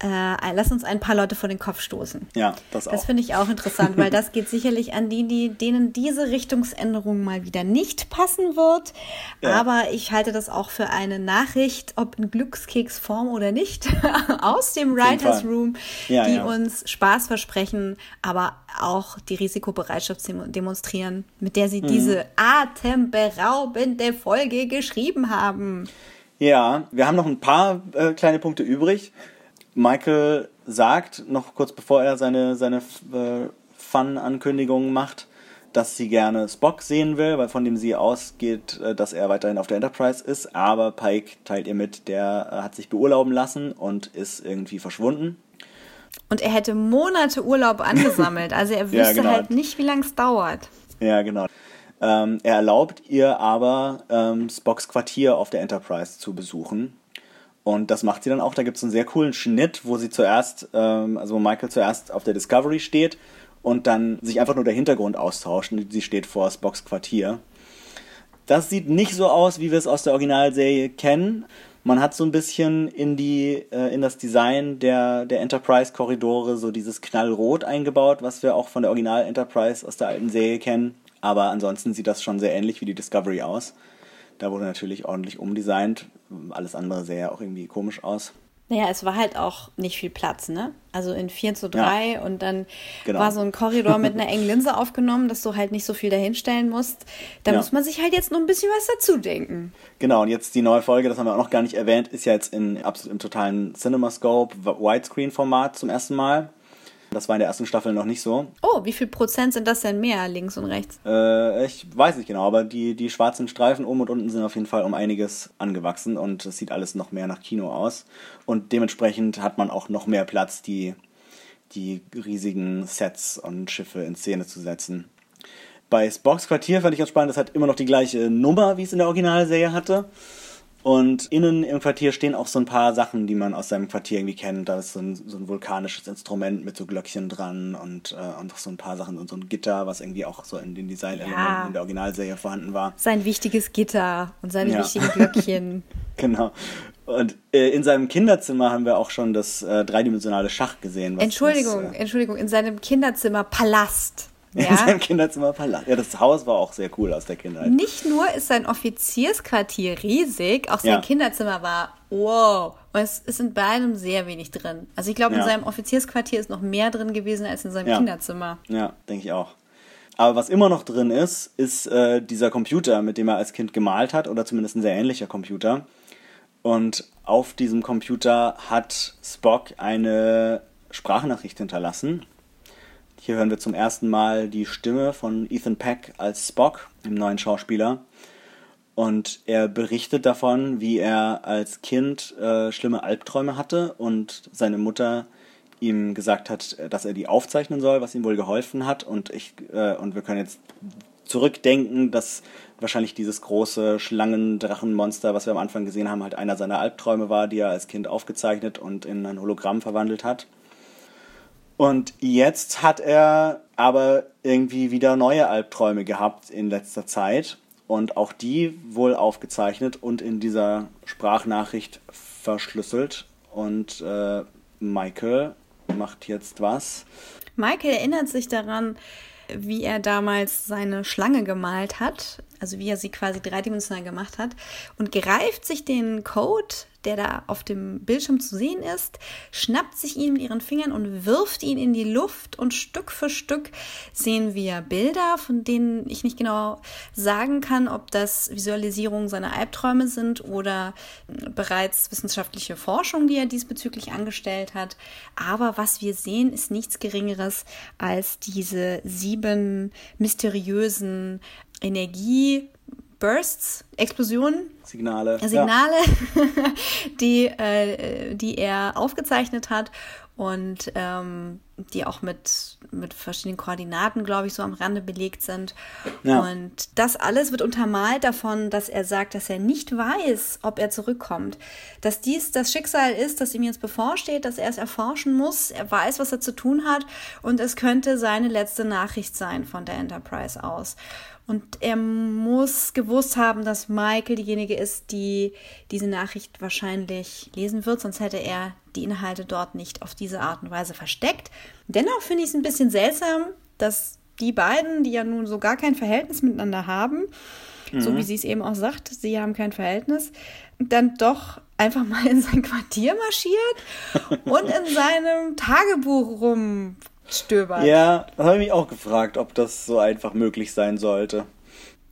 äh, lass uns ein paar Leute vor den Kopf stoßen. Ja, das auch. Das finde ich auch interessant, weil das geht sicherlich an die, die, denen diese Richtungsänderung mal wieder nicht passen wird. Ja. Aber ich halte das auch für eine Nachricht, ob in Glückskeksform oder nicht, [laughs] aus dem Writers Room, ja, die ja. uns Spaß versprechen, aber auch die Risikobereitschaft demonstrieren, mit der sie mhm. diese atemberaubende Folge geschrieben haben. Ja, wir haben noch ein paar äh, kleine Punkte übrig. Michael sagt, noch kurz bevor er seine, seine äh, Fun-Ankündigungen macht, dass sie gerne Spock sehen will, weil von dem sie ausgeht, äh, dass er weiterhin auf der Enterprise ist. Aber Pike teilt ihr mit, der äh, hat sich beurlauben lassen und ist irgendwie verschwunden. Und er hätte Monate Urlaub angesammelt. Also er [laughs] wüsste ja, genau. halt nicht, wie lange es dauert. Ja, genau. Ähm, er erlaubt ihr aber, ähm, Spocks Quartier auf der Enterprise zu besuchen. Und das macht sie dann auch. Da gibt es einen sehr coolen Schnitt, wo sie zuerst, ähm, also wo Michael zuerst auf der Discovery steht und dann sich einfach nur der Hintergrund austauscht. Und sie steht vor Spocks Quartier. Das sieht nicht so aus, wie wir es aus der Originalserie kennen. Man hat so ein bisschen in die äh, in das Design der der Enterprise Korridore so dieses knallrot eingebaut, was wir auch von der Original Enterprise aus der alten Serie kennen. Aber ansonsten sieht das schon sehr ähnlich wie die Discovery aus. Da wurde natürlich ordentlich umdesignt. Alles andere sah ja auch irgendwie komisch aus. Naja, es war halt auch nicht viel Platz, ne? Also in 4 zu 3 ja. und dann genau. war so ein Korridor mit einer engen Linse aufgenommen, dass du halt nicht so viel dahinstellen musst. Da ja. muss man sich halt jetzt noch ein bisschen was dazu denken. Genau, und jetzt die neue Folge, das haben wir auch noch gar nicht erwähnt, ist ja jetzt in absolut im totalen CinemaScope Widescreen-Format zum ersten Mal. Das war in der ersten Staffel noch nicht so. Oh, wie viel Prozent sind das denn mehr, links und rechts? Äh, ich weiß nicht genau, aber die, die schwarzen Streifen oben und unten sind auf jeden Fall um einiges angewachsen und es sieht alles noch mehr nach Kino aus. Und dementsprechend hat man auch noch mehr Platz, die, die riesigen Sets und Schiffe in Szene zu setzen. Bei Spocks Quartier fand ich ganz spannend, das hat immer noch die gleiche Nummer, wie es in der Originalserie hatte. Und innen im Quartier stehen auch so ein paar Sachen, die man aus seinem Quartier irgendwie kennt. Da ist so ein, so ein vulkanisches Instrument mit so Glöckchen dran und, äh, und auch so ein paar Sachen und so ein Gitter, was irgendwie auch so in den Designelementen Ja. in der Originalserie vorhanden war. Sein wichtiges Gitter und seine Ja. wichtigen Glöckchen. [laughs] Genau. Und äh, in seinem Kinderzimmer haben wir auch schon das äh, dreidimensionale Schach gesehen. was Entschuldigung, Das, äh, Entschuldigung, in seinem Kinderzimmer Palast. In Ja? seinem Kinderzimmer Palast. Ja, das Haus war auch sehr cool aus der Kindheit. Nicht nur ist sein Offiziersquartier riesig, auch sein Ja. Kinderzimmer war wow. Und es ist in beidem sehr wenig drin. Also ich glaube, in Ja. seinem Offiziersquartier ist noch mehr drin gewesen als in seinem Ja. Kinderzimmer. Ja, denke ich auch. Aber was immer noch drin ist, ist äh, dieser Computer, mit dem er als Kind gemalt hat, oder zumindest ein sehr ähnlicher Computer. Und auf diesem Computer hat Spock eine Sprachnachricht hinterlassen. Hier hören wir zum ersten Mal die Stimme von Ethan Peck als Spock, dem neuen Schauspieler. Und er berichtet davon, wie er als Kind äh, schlimme Albträume hatte und seine Mutter ihm gesagt hat, dass er die aufzeichnen soll, was ihm wohl geholfen hat. Und ich äh, und wir können jetzt zurückdenken, dass wahrscheinlich dieses große Schlangendrachenmonster, was wir am Anfang gesehen haben, halt einer seiner Albträume war, die er als Kind aufgezeichnet und in ein Hologramm verwandelt hat. Und jetzt hat er aber irgendwie wieder neue Albträume gehabt in letzter Zeit und auch die wohl aufgezeichnet und in dieser Sprachnachricht verschlüsselt. Und äh, Michael macht jetzt was. Michael erinnert sich daran, wie er damals seine Schlange gemalt hat, also wie er sie quasi dreidimensional gemacht hat, und greift sich den Code, der da auf dem Bildschirm zu sehen ist, schnappt sich ihn mit ihren Fingern und wirft ihn in die Luft und Stück für Stück sehen wir Bilder, von denen ich nicht genau sagen kann, ob das Visualisierungen seiner Albträume sind oder bereits wissenschaftliche Forschung, die er diesbezüglich angestellt hat. Aber was wir sehen, ist nichts Geringeres als diese sieben mysteriösen Energiebursts, Explosionen, Signale. Signale, [laughs] die, äh, die er aufgezeichnet hat und ähm, die auch mit, mit verschiedenen Koordinaten, glaube ich, so am Rande belegt sind. Ja. Und das alles wird untermalt davon, dass er sagt, dass er nicht weiß, ob er zurückkommt. Dass dies das Schicksal ist, das ihm jetzt bevorsteht, dass er es erforschen muss. Er weiß, was er zu tun hat und es könnte seine letzte Nachricht sein von der Enterprise aus. Und er muss gewusst haben, dass Michael diejenige ist, die diese Nachricht wahrscheinlich lesen wird, sonst hätte er die Inhalte dort nicht auf diese Art und Weise versteckt. Dennoch finde ich es ein bisschen seltsam, dass die beiden, die ja nun so gar kein Verhältnis miteinander haben, so wie sie es eben auch sagt, sie haben kein Verhältnis, dann doch einfach mal in sein Quartier marschiert und in seinem Tagebuch rumstöbert. Ja, das habe ich mich auch gefragt, ob das so einfach möglich sein sollte.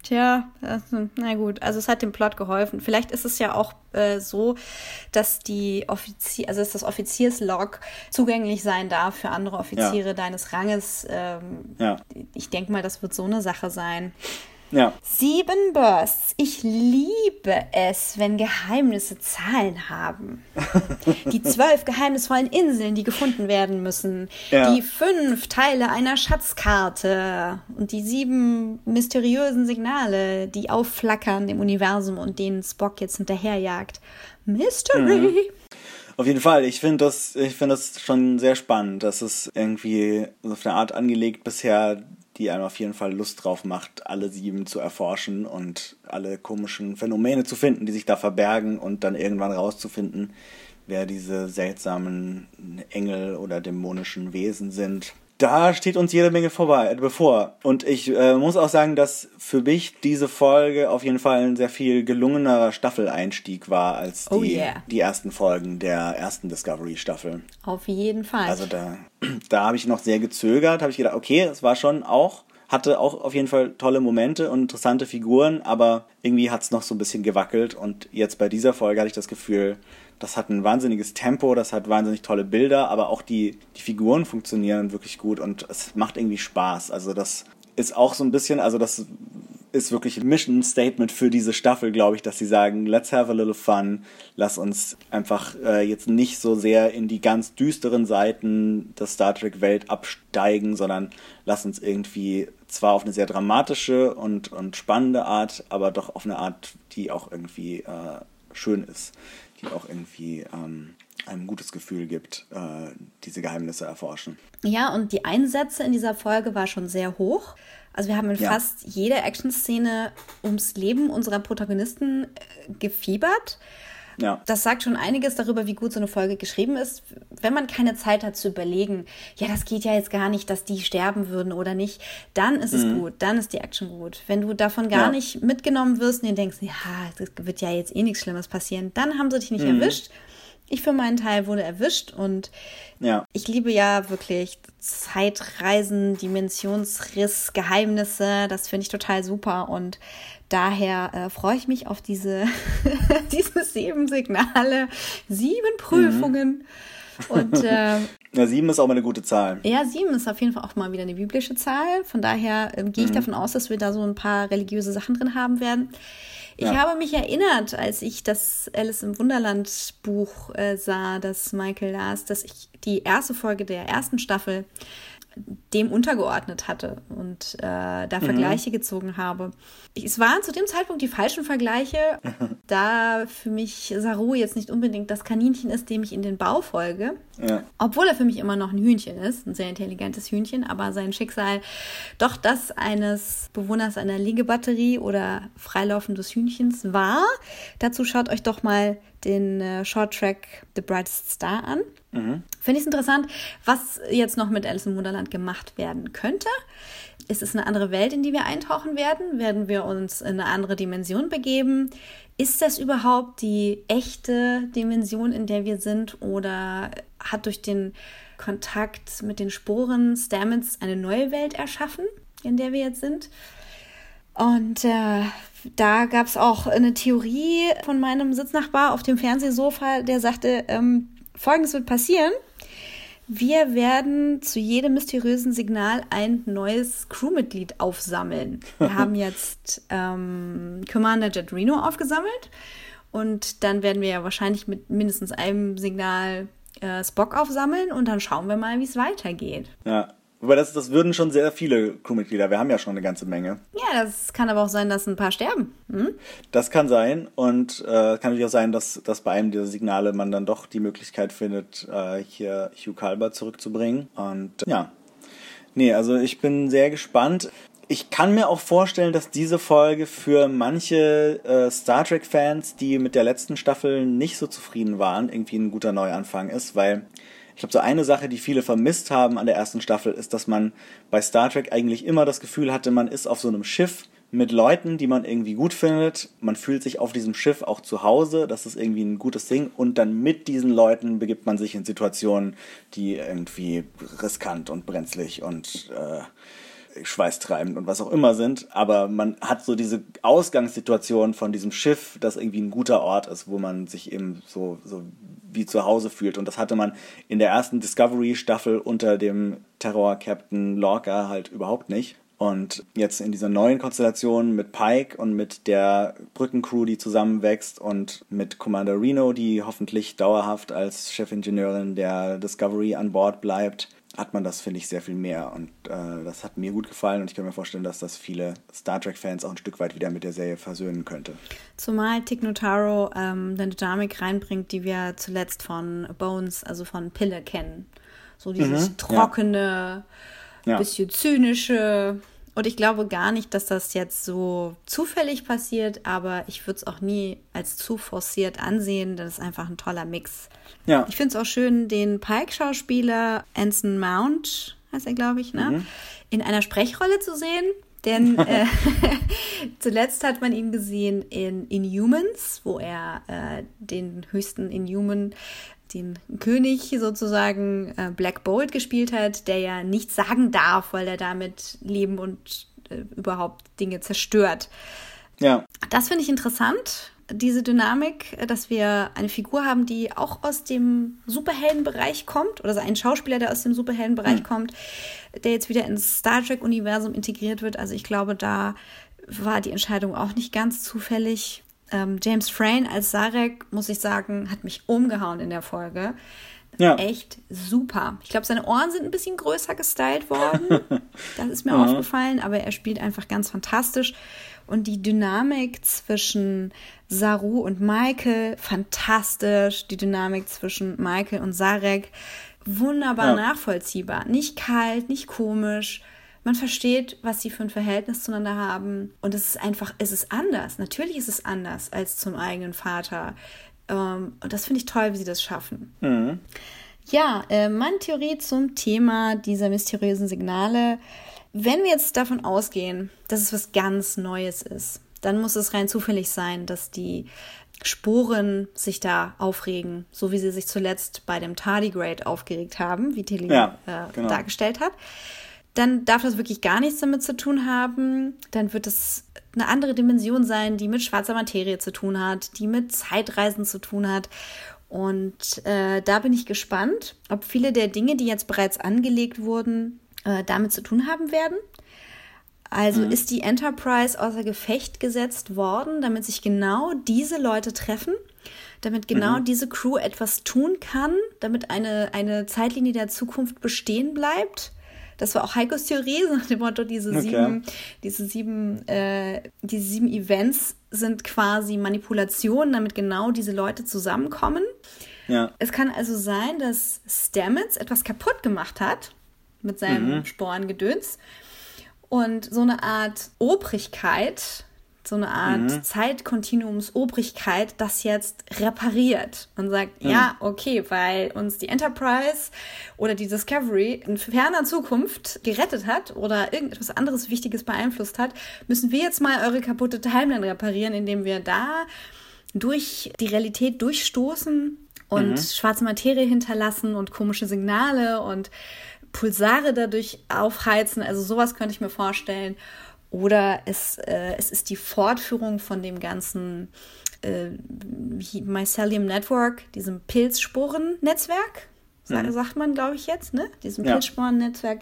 Tja, also, na gut, also es hat dem Plot geholfen. Vielleicht ist es ja auch äh, so, dass die Offizier, also dass das Offizierslog zugänglich sein darf für andere Offiziere Ja. deines Ranges. Ähm, Ja. Ich denke mal, das wird so eine Sache sein. Ja, Sieben Bursts. Ich liebe es, wenn Geheimnisse Zahlen haben. [laughs] Die zwölf geheimnisvollen Inseln, die gefunden werden müssen. Ja. Die fünf Teile einer Schatzkarte. Und die sieben mysteriösen Signale, die aufflackern im Universum und denen Spock jetzt hinterherjagt. Mystery. Auf jeden Fall, ich finde das, ich finde das schon sehr spannend. Das ist irgendwie so auf eine Art angelegt bisher, die einem auf jeden Fall Lust drauf macht, alle sieben zu erforschen und alle komischen Phänomene zu finden, die sich da verbergen und dann irgendwann rauszufinden, wer diese seltsamen Engel oder dämonischen Wesen sind. Da steht uns jede Menge vorbei, äh, bevor. Und ich äh, muss auch sagen, dass für mich diese Folge auf jeden Fall ein sehr viel gelungenerer Staffeleinstieg war als die, Oh yeah. die ersten Folgen der ersten Discovery-Staffel. Auf jeden Fall. Also da, [clears throat] da habe ich noch sehr gezögert, habe ich gedacht, okay, es war schon auch, hatte auch auf jeden Fall tolle Momente und interessante Figuren, aber irgendwie hat es noch so ein bisschen gewackelt und jetzt bei dieser Folge hatte ich das Gefühl, das hat ein wahnsinniges Tempo, das hat wahnsinnig tolle Bilder, aber auch die, die Figuren funktionieren wirklich gut und es macht irgendwie Spaß. Also das ist auch so ein bisschen, also das ist wirklich ein Mission Statement für diese Staffel, glaube ich, dass sie sagen, let's have a little fun, lass uns einfach äh, jetzt nicht so sehr in die ganz düsteren Seiten der Star Trek Welt absteigen, sondern lass uns irgendwie zwar auf eine sehr dramatische und, und spannende Art, aber doch auf eine Art, die auch irgendwie äh, schön ist, die auch irgendwie ähm, ein gutes Gefühl gibt, äh, diese Geheimnisse erforschen. Ja, und die Einsätze in dieser Folge war schon sehr hoch. Also wir haben in ja. fast jeder Action-Szene ums Leben unserer Protagonisten äh, gefiebert. Ja. Das sagt schon einiges darüber, wie gut so eine Folge geschrieben ist. Wenn man keine Zeit hat zu überlegen, ja, das geht ja jetzt gar nicht, dass die sterben würden oder nicht, dann ist mhm. es gut, dann ist die Action gut. Wenn du davon gar ja. nicht mitgenommen wirst und dir denkst, ja, das wird ja jetzt eh nichts Schlimmes passieren, dann haben sie dich nicht mhm. erwischt. Ich für meinen Teil wurde erwischt und ja. ich liebe ja wirklich Zeitreisen, Dimensionsriss, Geheimnisse. Das finde ich total super und daher äh, freue ich mich auf diese, [laughs] diese sieben Signale, sieben Prüfungen. Mhm. Und äh, [laughs] ja, sieben ist auch mal eine gute Zahl. Ja, sieben ist auf jeden Fall auch mal wieder eine biblische Zahl. Von daher äh, gehe ich mhm. davon aus, dass wir da so ein paar religiöse Sachen drin haben werden. Ich ja. habe mich erinnert, als ich das Alice im Wunderland Buch äh, sah, das Michael las, dass ich die erste Folge der ersten Staffel dem untergeordnet hatte und äh, da mhm. Vergleiche gezogen habe. Es waren zu dem Zeitpunkt die falschen Vergleiche, [laughs] da für mich Saru jetzt nicht unbedingt das Kaninchen ist, dem ich in den Bau folge. Ja. Obwohl er für mich immer noch ein Hühnchen ist, ein sehr intelligentes Hühnchen, aber sein Schicksal doch das eines Bewohners einer Liegebatterie oder freilaufendes Hühnchens war. Dazu schaut euch doch mal den äh, Shorttrack The Brightest Star an. Mhm. Finde ich es interessant, was jetzt noch mit Alice im Wunderland gemacht werden könnte. Ist es eine andere Welt, in die wir eintauchen werden? Werden wir uns in eine andere Dimension begeben? Ist das überhaupt die echte Dimension, in der wir sind? Oder hat durch den Kontakt mit den Sporen Stamets eine neue Welt erschaffen, in der wir jetzt sind? Und äh, da gab es auch eine Theorie von meinem Sitznachbar auf dem Fernsehsofa, der sagte, ähm, Folgendes wird passieren. Wir werden zu jedem mysteriösen Signal ein neues Crewmitglied aufsammeln. Wir haben [laughs] jetzt ähm, Commander Jet Reno aufgesammelt und dann werden wir ja wahrscheinlich mit mindestens einem Signal äh, Spock aufsammeln und dann schauen wir mal, wie es weitergeht. Ja, Wobei das, das würden schon sehr viele Crewmitglieder. Wir haben ja schon eine ganze Menge. Ja, das kann aber auch sein, dass ein paar sterben. Hm? Das kann sein. Und äh, kann natürlich auch sein, dass, dass bei einem dieser Signale man dann doch die Möglichkeit findet, äh, hier Hugh Calber zurückzubringen. Und äh, ja. Nee, also ich bin sehr gespannt. Ich kann mir auch vorstellen, dass diese Folge für manche äh, Star Trek-Fans, die mit der letzten Staffel nicht so zufrieden waren, irgendwie ein guter Neuanfang ist, weil ich glaube, so eine Sache, die viele vermisst haben an der ersten Staffel, ist, dass man bei Star Trek eigentlich immer das Gefühl hatte, man ist auf so einem Schiff mit Leuten, die man irgendwie gut findet. Man fühlt sich auf diesem Schiff auch zu Hause. Das ist irgendwie ein gutes Ding. Und dann mit diesen Leuten begibt man sich in Situationen, die irgendwie riskant und brenzlig und äh, schweißtreibend und was auch immer sind. Aber man hat so diese Ausgangssituation von diesem Schiff, das irgendwie ein guter Ort ist, wo man sich eben so, so wie zu Hause fühlt. Und das hatte man in der ersten Discovery-Staffel unter dem Terror-Captain Lorca halt überhaupt nicht. Und jetzt in dieser neuen Konstellation mit Pike und mit der Brückencrew, die zusammenwächst und mit Commander Reno, die hoffentlich dauerhaft als Chefingenieurin der Discovery an Bord bleibt, hat man das, finde ich, sehr viel mehr. Und äh, das hat mir gut gefallen und ich kann mir vorstellen, dass das viele Star Trek-Fans auch ein Stück weit wieder mit der Serie versöhnen könnte. Zumal Tig Notaro ähm, eine Dynamik reinbringt, die wir zuletzt von Bones, also von Pille kennen. So dieses mhm, trockene, ja. bisschen zynische. Und ich glaube gar nicht, dass das jetzt so zufällig passiert, aber ich würde es auch nie als zu forciert ansehen. Das ist einfach ein toller Mix. Ja. Ich finde es auch schön, den Pike-Schauspieler Anson Mount, heißt er, glaube ich, ne? Mhm. in einer Sprechrolle zu sehen. Denn [laughs] äh, [laughs] zuletzt hat man ihn gesehen in Inhumans, wo er äh, den höchsten Inhuman den König sozusagen äh, Black Bolt gespielt hat, der ja nichts sagen darf, weil er damit Leben und äh, überhaupt Dinge zerstört. Ja. Das finde ich interessant, diese Dynamik, dass wir eine Figur haben, die auch aus dem Superheldenbereich kommt, oder ein Schauspieler, der aus dem Superheldenbereich mhm. kommt, der jetzt wieder ins Star Trek-Universum integriert wird. Also ich glaube, da war die Entscheidung auch nicht ganz zufällig. Ähm, James Frayne als Sarek, muss ich sagen, hat mich umgehauen in der Folge. ja. echt super. Ich glaube, seine Ohren sind ein bisschen größer gestylt worden. [laughs] das ist mir mhm. aufgefallen, aber er spielt einfach ganz fantastisch. Und die Dynamik zwischen Saru und Michael, fantastisch. Die Dynamik zwischen Michael und Sarek, wunderbar ja. nachvollziehbar. Nicht kalt, nicht komisch. Man versteht, was sie für ein Verhältnis zueinander haben. Und es ist einfach, es ist anders. Natürlich ist es anders als zum eigenen Vater. Ähm, und das finde ich toll, wie sie das schaffen. Mhm. Ja, äh, meine Theorie zum Thema dieser mysteriösen Signale. Wenn wir jetzt davon ausgehen, dass es was ganz Neues ist, dann muss es rein zufällig sein, dass die Sporen sich da aufregen, so wie sie sich zuletzt bei dem Tardigrade aufgeregt haben, wie Tilly ja, äh, genau. dargestellt hat. Dann darf das wirklich gar nichts damit zu tun haben. Dann wird es eine andere Dimension sein, die mit schwarzer Materie zu tun hat, die mit Zeitreisen zu tun hat. Und äh, da bin ich gespannt, ob viele der Dinge, die jetzt bereits angelegt wurden, äh, damit zu tun haben werden. Also mhm. ist die Enterprise außer Gefecht gesetzt worden, damit sich genau diese Leute treffen, damit genau mhm. diese Crew etwas tun kann, damit eine, eine Zeitlinie der Zukunft bestehen bleibt. Das war auch Heikos [laughs] Theorie, so nach dem Motto, diese okay. sieben, diese sieben, äh, diese sieben Events sind quasi Manipulationen, damit genau diese Leute zusammenkommen. Ja. Es kann also sein, dass Stamets etwas kaputt gemacht hat mit seinem mhm. Sporengedöns und so eine Art Obrigkeit, so eine Art mhm. Zeitkontinuumsobrigkeit das jetzt repariert und sagt, mhm. ja, okay, weil uns die Enterprise oder die Discovery in ferner Zukunft gerettet hat oder irgendetwas anderes Wichtiges beeinflusst hat, müssen wir jetzt mal eure kaputte Timeline reparieren, indem wir da durch die Realität durchstoßen und mhm. schwarze Materie hinterlassen und komische Signale und Pulsare dadurch aufheizen. Also sowas könnte ich mir vorstellen. Oder es, äh, es ist die Fortführung von dem ganzen äh, Mycelium Network, diesem Pilzsporen-Netzwerk, mhm. sagt man, glaube ich jetzt, ne? Diesem ja. Pilzsporen-Netzwerk.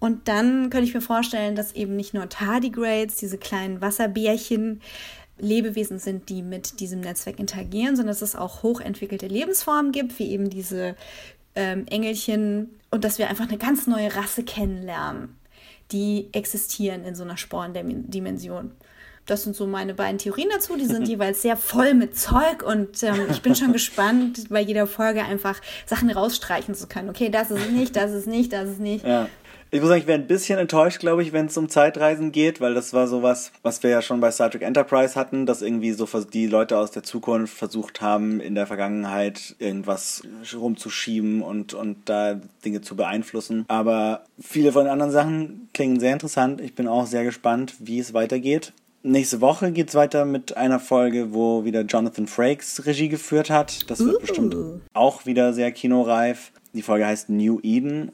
Und dann könnte ich mir vorstellen, dass eben nicht nur Tardigrades, diese kleinen Wasserbärchen, Lebewesen sind, die mit diesem Netzwerk interagieren, sondern dass es auch hochentwickelte Lebensformen gibt, wie eben diese ähm, Engelchen und dass wir einfach eine ganz neue Rasse kennenlernen, die existieren in so einer Sporendimension. Das sind so meine beiden Theorien dazu. Die sind [laughs] jeweils sehr voll mit Zeug und ähm, ich bin schon gespannt, bei jeder Folge einfach Sachen rausstreichen zu können. Okay, das ist nicht, das ist nicht, das ist nicht. Ja. Ich muss sagen, ich wäre ein bisschen enttäuscht, glaube ich, wenn es um Zeitreisen geht, weil das war sowas, was wir ja schon bei Star Trek Enterprise hatten, dass irgendwie so die Leute aus der Zukunft versucht haben, in der Vergangenheit irgendwas rumzuschieben und, und da Dinge zu beeinflussen. Aber viele von den anderen Sachen klingen sehr interessant. Ich bin auch sehr gespannt, wie es weitergeht. Nächste Woche geht es weiter mit einer Folge, wo wieder Jonathan Frakes Regie geführt hat. Das wird uh. bestimmt auch wieder sehr kinoreif. Die Folge heißt New Eden.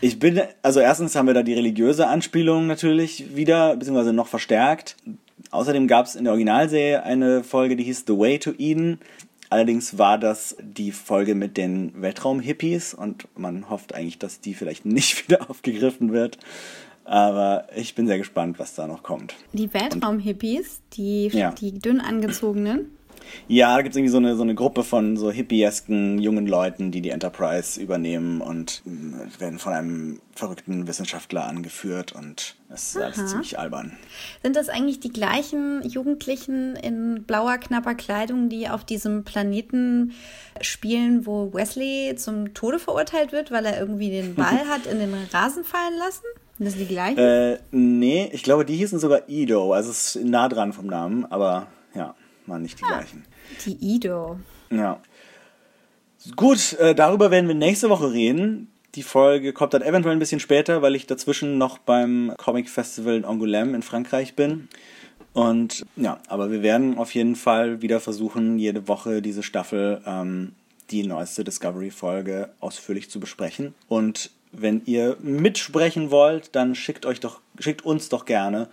ich bin, also erstens haben wir da die religiöse Anspielung natürlich wieder, beziehungsweise noch verstärkt. Außerdem gab es in der Originalserie eine Folge, die hieß The Way to Eden. Allerdings war das die Folge mit den Weltraum-Hippies und man hofft eigentlich, dass die vielleicht nicht [laughs] wieder aufgegriffen wird. Aber ich bin sehr gespannt, was da noch kommt. Die Weltraum-Hippies, die, ja. die dünn angezogenen. Ja, da gibt es irgendwie so eine, so eine Gruppe von so hippiesken jungen Leuten, die die Enterprise übernehmen und äh, werden von einem verrückten Wissenschaftler angeführt und es ist alles ziemlich albern. Sind das eigentlich die gleichen Jugendlichen in blauer, knapper Kleidung, die auf diesem Planeten spielen, wo Wesley zum Tode verurteilt wird, weil er irgendwie den [laughs] Ball hat in den Rasen fallen lassen? Sind das die gleichen? Äh, nee, ich glaube, die hießen sogar Ido, also es ist nah dran vom Namen, aber ja waren nicht die ah, gleichen. Die Ido. Ja. Gut, äh, darüber werden wir nächste Woche reden. Die Folge kommt dann eventuell ein bisschen später, weil ich dazwischen noch beim Comic Festival in Angoulême in Frankreich bin. Und ja, aber wir werden auf jeden Fall wieder versuchen, jede Woche diese Staffel, ähm, die neueste Discovery-Folge ausführlich zu besprechen. Und wenn ihr mitsprechen wollt, dann schickt euch doch, schickt uns doch gerne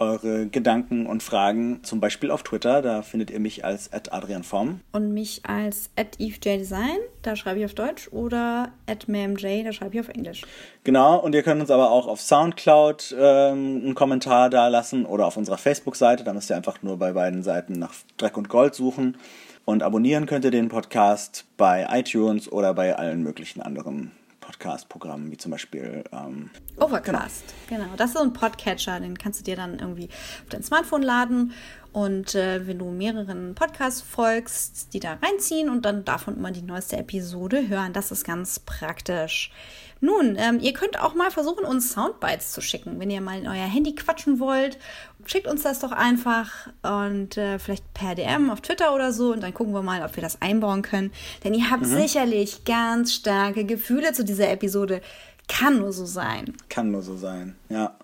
eure Gedanken und Fragen, zum Beispiel auf Twitter. Da findet ihr mich als adrianform. Und mich als evejdesign, da schreibe ich auf Deutsch, oder mamj, da schreibe ich auf Englisch. Genau, und ihr könnt uns aber auch auf Soundcloud ähm, einen Kommentar da lassen oder auf unserer Facebook-Seite. Da müsst ihr einfach nur bei beiden Seiten nach Dreck und Gold suchen. Und abonnieren könnt ihr den Podcast bei iTunes oder bei allen möglichen anderen Podcast-Programmen, wie zum Beispiel ähm, Overcast. Genau. genau. das ist so ein Podcatcher, den kannst du dir dann irgendwie auf dein Smartphone laden. Und äh, wenn du mehreren Podcasts folgst, die da reinziehen und dann davon immer die neueste Episode hören, das ist ganz praktisch. Nun, ähm, ihr könnt auch mal versuchen, uns Soundbites zu schicken. Wenn ihr mal in euer Handy quatschen wollt, schickt uns das doch einfach und äh, vielleicht per DM auf Twitter oder so und dann gucken wir mal, ob wir das einbauen können. Denn ihr habt mhm. sicherlich ganz starke Gefühle zu dieser Episode. Kann nur so sein. Kann nur so sein, ja.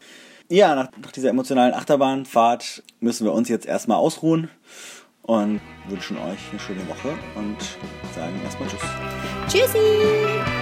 Ja, nach, nach dieser emotionalen Achterbahnfahrt müssen wir uns jetzt erstmal ausruhen und wünschen euch eine schöne Woche und sagen erstmal Tschüss. Tschüssi!